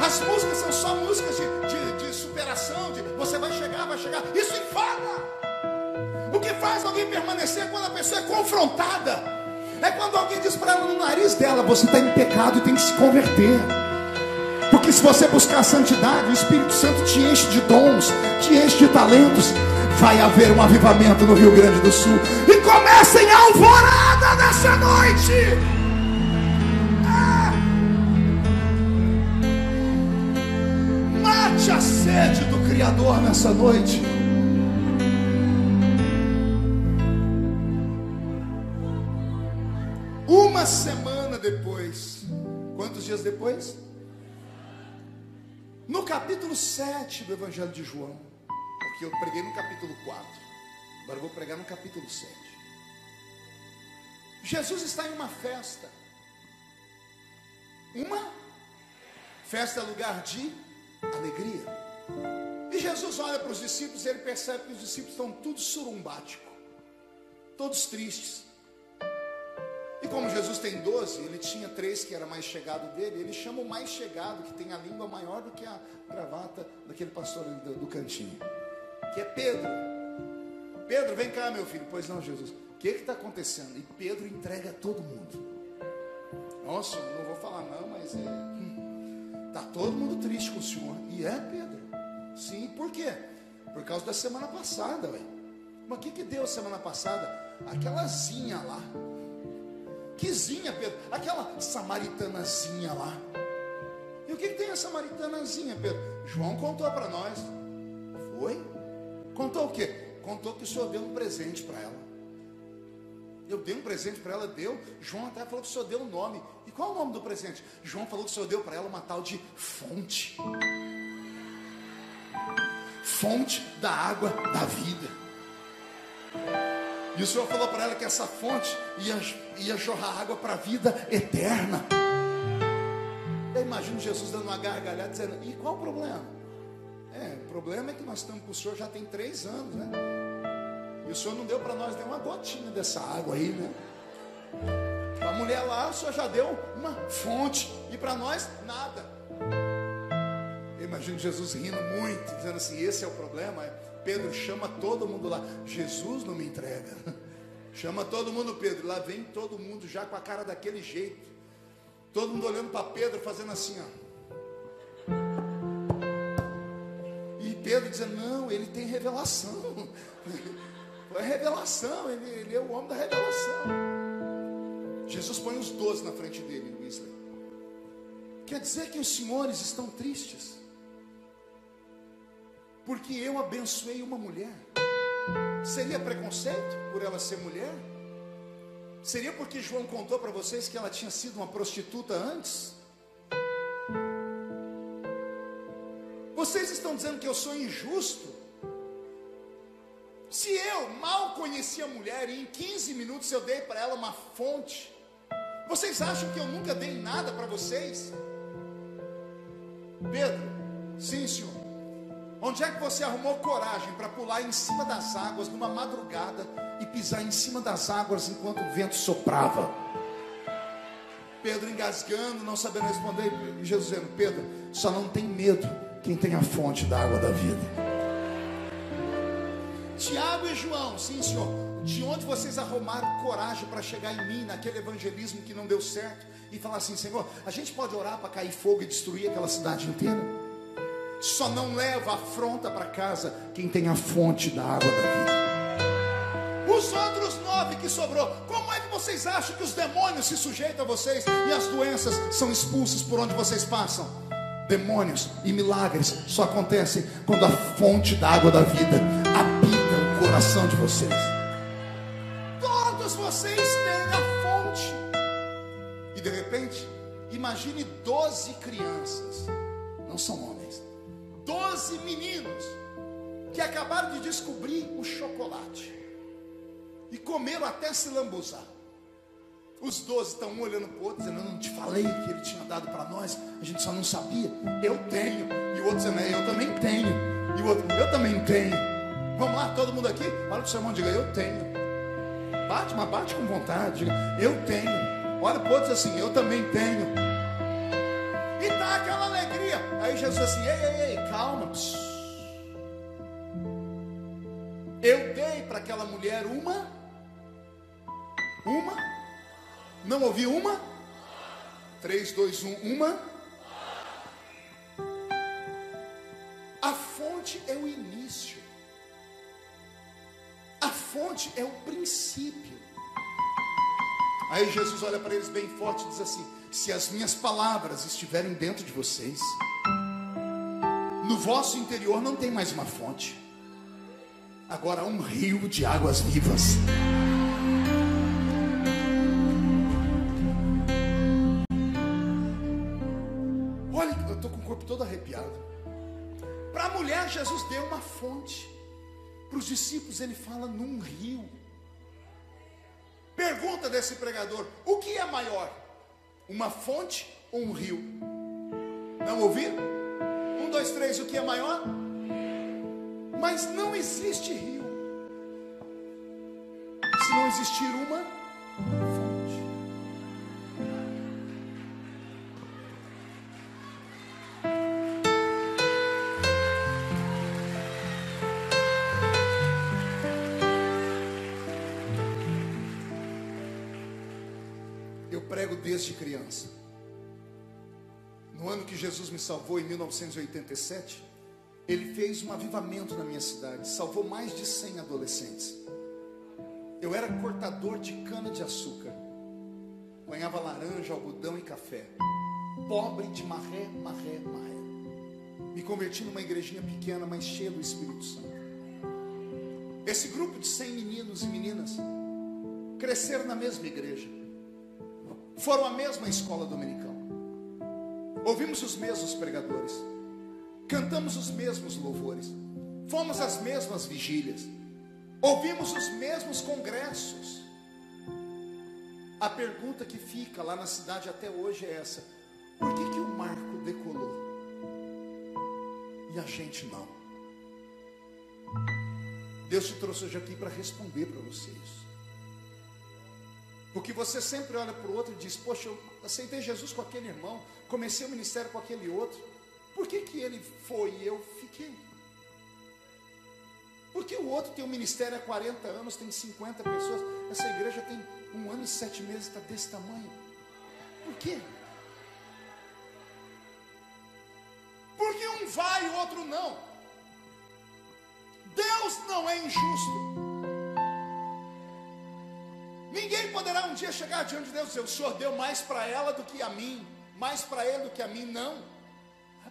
As músicas são só músicas de, de, de superação, de você vai chegar, vai chegar. Isso enfada. O que faz alguém permanecer quando a pessoa é confrontada. É quando alguém diz para ela no nariz dela: Você está em pecado e tem que se converter. Porque se você buscar a santidade, o Espírito Santo te enche de dons, te enche de talentos. Vai haver um avivamento no Rio Grande do Sul. E começa em alvorada nessa noite. É. Mate a sede do Criador nessa noite. Uma semana depois, quantos dias depois? No capítulo 7 do Evangelho de João, porque eu preguei no capítulo 4, agora eu vou pregar no capítulo 7. Jesus está em uma festa. Uma festa é lugar de alegria. E Jesus olha para os discípulos e ele percebe que os discípulos estão todos surumbáticos, todos tristes. E como Jesus tem doze, ele tinha três que era mais chegado dele, ele chama o mais chegado, que tem a língua maior do que a gravata daquele pastor do, do cantinho, que é Pedro. Pedro, vem cá, meu filho. Pois não, Jesus. O que está acontecendo? E Pedro entrega a todo mundo. Nossa, não vou falar não, mas é. Está hum, todo mundo triste com o Senhor. E é, Pedro. Sim, por quê? Por causa da semana passada, velho. Mas o que, que deu semana passada? Aquelazinha lá Quezinha, Pedro? Aquela samaritanazinha lá. E o que, que tem a samaritanazinha, Pedro? João contou para nós. Foi? Contou o quê? Contou que o senhor deu um presente para ela. Eu dei um presente para ela, deu. João até falou que o senhor deu o um nome. E qual é o nome do presente? João falou que o senhor deu para ela uma tal de fonte. Fonte da água da vida. E o Senhor falou para ela que essa fonte ia, ia jorrar água para a vida eterna. Eu imagino Jesus dando uma gargalhada dizendo: E qual o problema? É, o problema é que nós estamos com o Senhor já tem três anos, né? E o Senhor não deu para nós nem uma gotinha dessa água aí, né? A mulher lá, o Senhor já deu uma fonte, e para nós, nada. Eu imagino Jesus rindo muito, dizendo assim: Esse é o problema. É Pedro chama todo mundo lá. Jesus não me entrega. Chama todo mundo, Pedro. Lá vem todo mundo já com a cara daquele jeito. Todo mundo olhando para Pedro, fazendo assim, ó. E Pedro dizendo: Não, ele tem revelação. É revelação, ele, ele é o homem da revelação. Jesus põe os doze na frente dele, Wesley. Quer dizer que os senhores estão tristes porque eu abençoei uma mulher. Seria preconceito por ela ser mulher? Seria porque João contou para vocês que ela tinha sido uma prostituta antes? Vocês estão dizendo que eu sou injusto? Se eu mal conheci a mulher e em 15 minutos eu dei para ela uma fonte, vocês acham que eu nunca dei nada para vocês? Pedro, sim, senhor. Onde é que você arrumou coragem para pular em cima das águas numa madrugada e pisar em cima das águas enquanto o vento soprava? Pedro engasgando, não sabendo responder, e Jesus dizendo: Pedro, só não tem medo quem tem a fonte da água da vida. Tiago e João, sim, senhor. De onde vocês arrumaram coragem para chegar em mim, naquele evangelismo que não deu certo, e falar assim: Senhor, a gente pode orar para cair fogo e destruir aquela cidade inteira? Só não leva afronta para casa quem tem a fonte da água da vida. Os outros nove que sobrou, como é que vocês acham que os demônios se sujeitam a vocês e as doenças são expulsas por onde vocês passam? Demônios e milagres só acontecem quando a fonte da água da vida habita o coração de vocês. Todos vocês têm a fonte. E de repente, imagine 12 crianças, não são homens meninos que acabaram de descobrir o chocolate e comeram até se lambuzar. Os doze estão um olhando para o outro, dizendo: Eu não te falei que ele tinha dado para nós, a gente só não sabia. Eu tenho. E o outro dizendo: Eu também tenho. E o outro: Eu também tenho. Vamos lá, todo mundo aqui? Olha para o seu irmão e diga: Eu tenho. Bate, mas bate com vontade. Diga: Eu tenho. Olha para o outro assim: Eu também tenho. E dá aquela alegria. Aí Jesus assim: Ei, ei, ei calma. Eu dei para aquela mulher uma. Uma. Não ouvi uma? Três, dois, um, uma. A fonte é o início. A fonte é o princípio. Aí Jesus olha para eles bem forte e diz assim: Se as minhas palavras estiverem dentro de vocês, no vosso interior não tem mais uma fonte. Agora um rio de águas vivas. Olha, eu estou com o corpo todo arrepiado. Para a mulher, Jesus deu uma fonte. Para os discípulos, ele fala num rio. Pergunta desse pregador: o que é maior? Uma fonte ou um rio? Não ouviram? Um, dois, três, o que é maior? Mas não existe rio. Se não existir uma prego desde criança. No ano que Jesus me salvou, em 1987, ele fez um avivamento na minha cidade, salvou mais de 100 adolescentes. Eu era cortador de cana de açúcar, ganhava laranja, algodão e café, pobre de marré, marré, marré. Me converti numa igrejinha pequena, mas cheia do Espírito Santo. Esse grupo de 100 meninos e meninas cresceram na mesma igreja, foram à mesma escola dominical. Ouvimos os mesmos pregadores, cantamos os mesmos louvores, fomos às mesmas vigílias, ouvimos os mesmos congressos. A pergunta que fica lá na cidade até hoje é essa: por que, que o Marco decolou e a gente não? Deus te trouxe hoje aqui para responder para vocês. Porque você sempre olha para o outro e diz: Poxa, eu aceitei Jesus com aquele irmão, comecei o ministério com aquele outro. Por que, que ele foi e eu fiquei? Porque o outro tem um ministério há 40 anos, tem 50 pessoas. Essa igreja tem um ano e sete meses, está desse tamanho. Por quê? Porque um vai e outro não. Deus não é injusto. Ninguém poderá um dia chegar diante de Deus e dizer: O Senhor deu mais para ela do que a mim, mais para ele do que a mim. Não.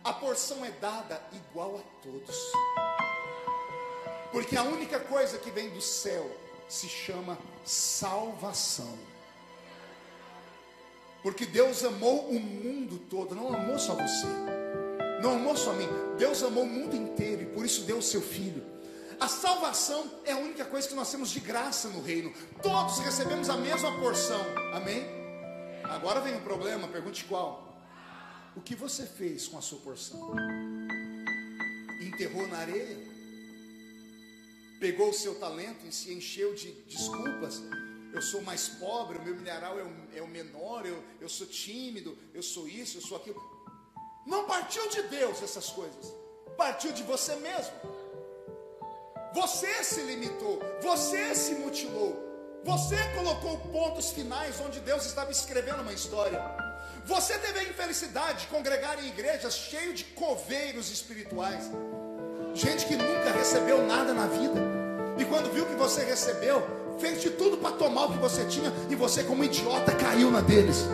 A porção é dada igual a todos. Porque a única coisa que vem do céu se chama salvação. Porque Deus amou o mundo todo, não amou só você, não amou só a mim. Deus amou o mundo inteiro e por isso deu o seu filho. A salvação é a única coisa que nós temos de graça no reino. Todos recebemos a mesma porção. Amém? Agora vem o problema, pergunte qual. O que você fez com a sua porção? Enterrou na areia, pegou o seu talento e se encheu de desculpas. Eu sou mais pobre, o meu mineral é o, é o menor, eu, eu sou tímido, eu sou isso, eu sou aquilo. Não partiu de Deus essas coisas, partiu de você mesmo. Você se limitou, você se mutilou, você colocou pontos finais onde Deus estava escrevendo uma história. Você teve a infelicidade de congregar em igrejas cheio de coveiros espirituais, gente que nunca recebeu nada na vida, e quando viu que você recebeu, fez de tudo para tomar o que você tinha, e você, como idiota, caiu na deles.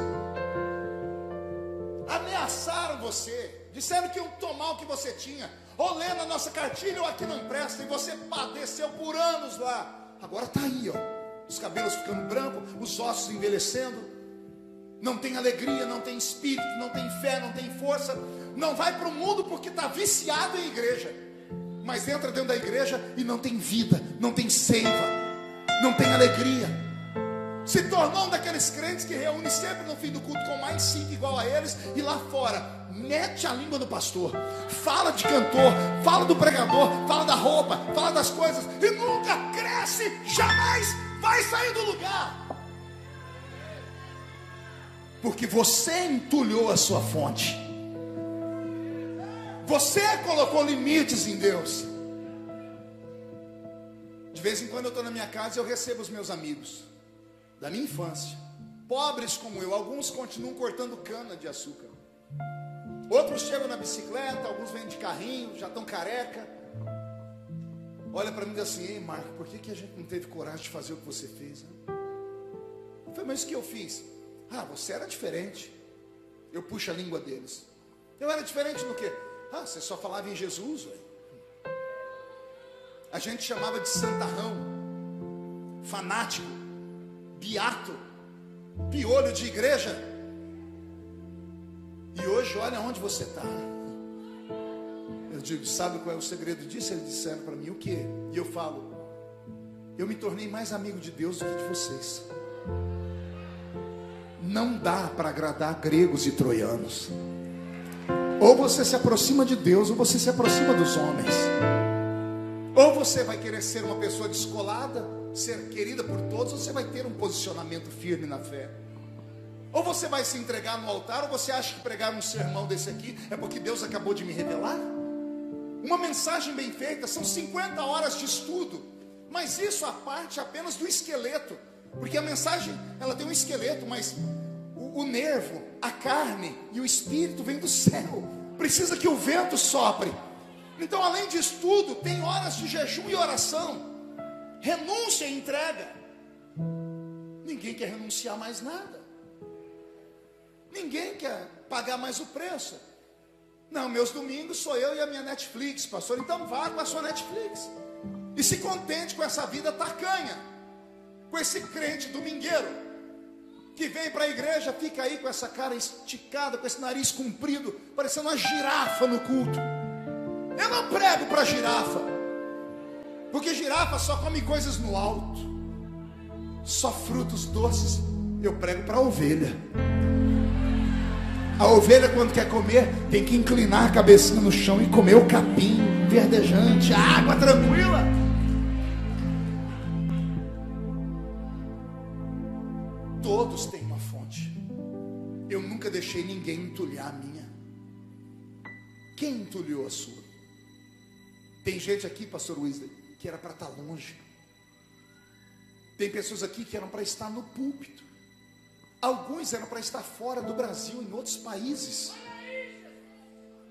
Você, disseram que iam tomar o que você tinha, ou lendo a nossa cartilha, ou aqui não presta, e você padeceu por anos lá. Agora está aí, ó, os cabelos ficando brancos, os ossos envelhecendo não tem alegria, não tem espírito, não tem fé, não tem força, não vai para o mundo porque está viciado em igreja, mas entra dentro da igreja e não tem vida, não tem seiva, não tem alegria. Se tornou um daqueles crentes que reúne sempre no fim do culto com mais cinco igual a eles e lá fora mete a língua do pastor, fala de cantor, fala do pregador, fala da roupa, fala das coisas e nunca cresce, jamais vai sair do lugar porque você entulhou a sua fonte. Você colocou limites em Deus. De vez em quando eu estou na minha casa e eu recebo os meus amigos da minha infância, pobres como eu. Alguns continuam cortando cana de açúcar. Outros chegam na bicicleta, alguns vêm de carrinho, já estão careca. Olha para mim e diz assim: Ei, Marco, por que, que a gente não teve coragem de fazer o que você fez? Eu falei, mas o que eu fiz? Ah, você era diferente. Eu puxo a língua deles. Eu era diferente no quê? Ah, você só falava em Jesus, velho. A gente chamava de santarrão, fanático, beato, piolho de igreja. E hoje, olha onde você está. Eu digo, sabe qual é o segredo disso? Eles disseram para mim o que? E eu falo, eu me tornei mais amigo de Deus do que de vocês não dá para agradar gregos e troianos. Ou você se aproxima de Deus, ou você se aproxima dos homens. Ou você vai querer ser uma pessoa descolada, ser querida por todos, você vai ter um posicionamento firme na fé. Ou você vai se entregar no altar, ou você acha que pregar um sermão desse aqui é porque Deus acabou de me revelar? Uma mensagem bem feita, são 50 horas de estudo, mas isso a parte apenas do esqueleto, porque a mensagem ela tem um esqueleto, mas o nervo, a carne e o espírito vem do céu. Precisa que o vento sopre. Então, além disso tudo, tem horas de jejum e oração, renúncia e entrega. Ninguém quer renunciar mais nada. Ninguém quer pagar mais o preço. Não, meus domingos sou eu e a minha Netflix, pastor. Então vá com a sua Netflix. E se contente com essa vida tacanha, com esse crente domingueiro que vem para a igreja, fica aí com essa cara esticada, com esse nariz comprido, parecendo uma girafa no culto. Eu não prego para girafa, porque girafa só come coisas no alto, só frutos doces. Eu prego para a ovelha. A ovelha, quando quer comer, tem que inclinar a cabecinha no chão e comer o capim verdejante, a água tranquila. Todos têm uma fonte. Eu nunca deixei ninguém entulhar a minha. Quem entulhou a sua? Tem gente aqui, pastor Wesley, que era para estar tá longe. Tem pessoas aqui que eram para estar no púlpito. Alguns eram para estar fora do Brasil, em outros países.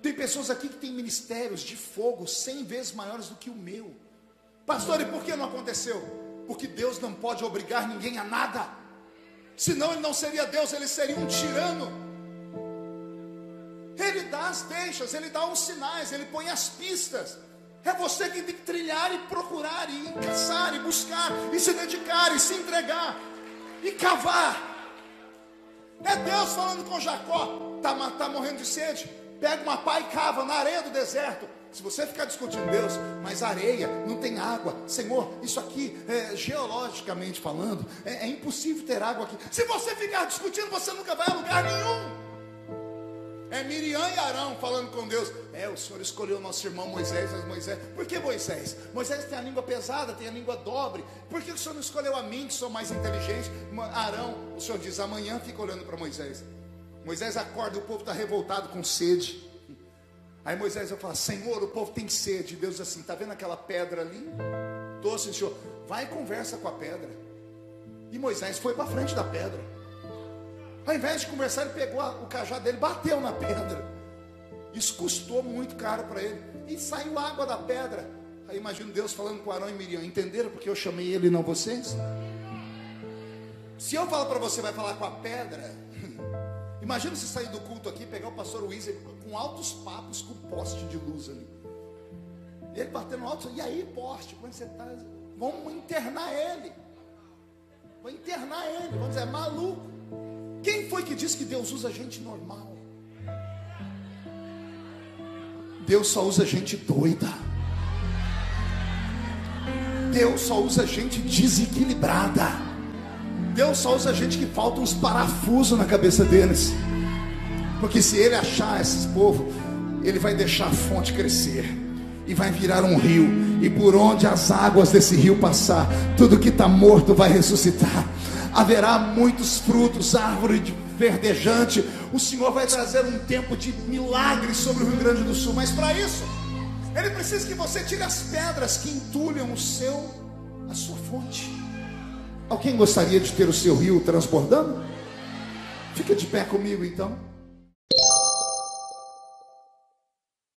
Tem pessoas aqui que têm ministérios de fogo cem vezes maiores do que o meu. Pastor, e por que não aconteceu? Porque Deus não pode obrigar ninguém a nada. Senão ele não seria Deus, ele seria um tirano. Ele dá as deixas, ele dá os sinais, ele põe as pistas. É você que tem que trilhar e procurar, e caçar, e buscar, e se dedicar, e se entregar, e cavar. É Deus falando com Jacó, está tá morrendo de sede. Pega uma pá e cava na areia do deserto. Se você ficar discutindo Deus, mas areia, não tem água, Senhor, isso aqui, é, geologicamente falando, é, é impossível ter água aqui. Se você ficar discutindo, você nunca vai a lugar nenhum. É Miriam e Arão falando com Deus. É, o Senhor escolheu nosso irmão Moisés, mas Moisés. Por que Moisés? Moisés tem a língua pesada, tem a língua dobre. Por que o Senhor não escolheu a mim, que sou mais inteligente? Arão, o Senhor diz, amanhã fica olhando para Moisés. Moisés acorda, o povo está revoltado com sede. Aí Moisés vai falar: Senhor, o povo tem sede. Deus diz assim: está vendo aquela pedra ali? Assim, Senhor. Vai e conversa com a pedra. E Moisés foi para frente da pedra. Ao invés de conversar, ele pegou o cajado dele, bateu na pedra. Isso custou muito caro para ele. E saiu água da pedra. Aí imagino Deus falando com Arão e Miriam: Entenderam porque eu chamei ele e não vocês? Se eu falar para você, vai falar com a pedra. Imagina você sair do culto aqui, pegar o pastor Wizard com altos papos com poste de luz ali. Ele batendo alto, e aí, poste, como é que você está? Vamos internar ele. Vamos internar ele, vamos dizer, é maluco. Quem foi que disse que Deus usa gente normal? Deus só usa gente doida. Deus só usa gente desequilibrada. Deus só usa gente que falta uns parafusos na cabeça deles. Porque se ele achar esses povos, ele vai deixar a fonte crescer e vai virar um rio. E por onde as águas desse rio passar, tudo que está morto vai ressuscitar. Haverá muitos frutos, árvore de verdejante. O Senhor vai trazer um tempo de milagres sobre o Rio Grande do Sul. Mas para isso, Ele precisa que você tire as pedras que entulham o seu, a sua fonte. Alguém gostaria de ter o seu rio transbordando? Fica de pé comigo então.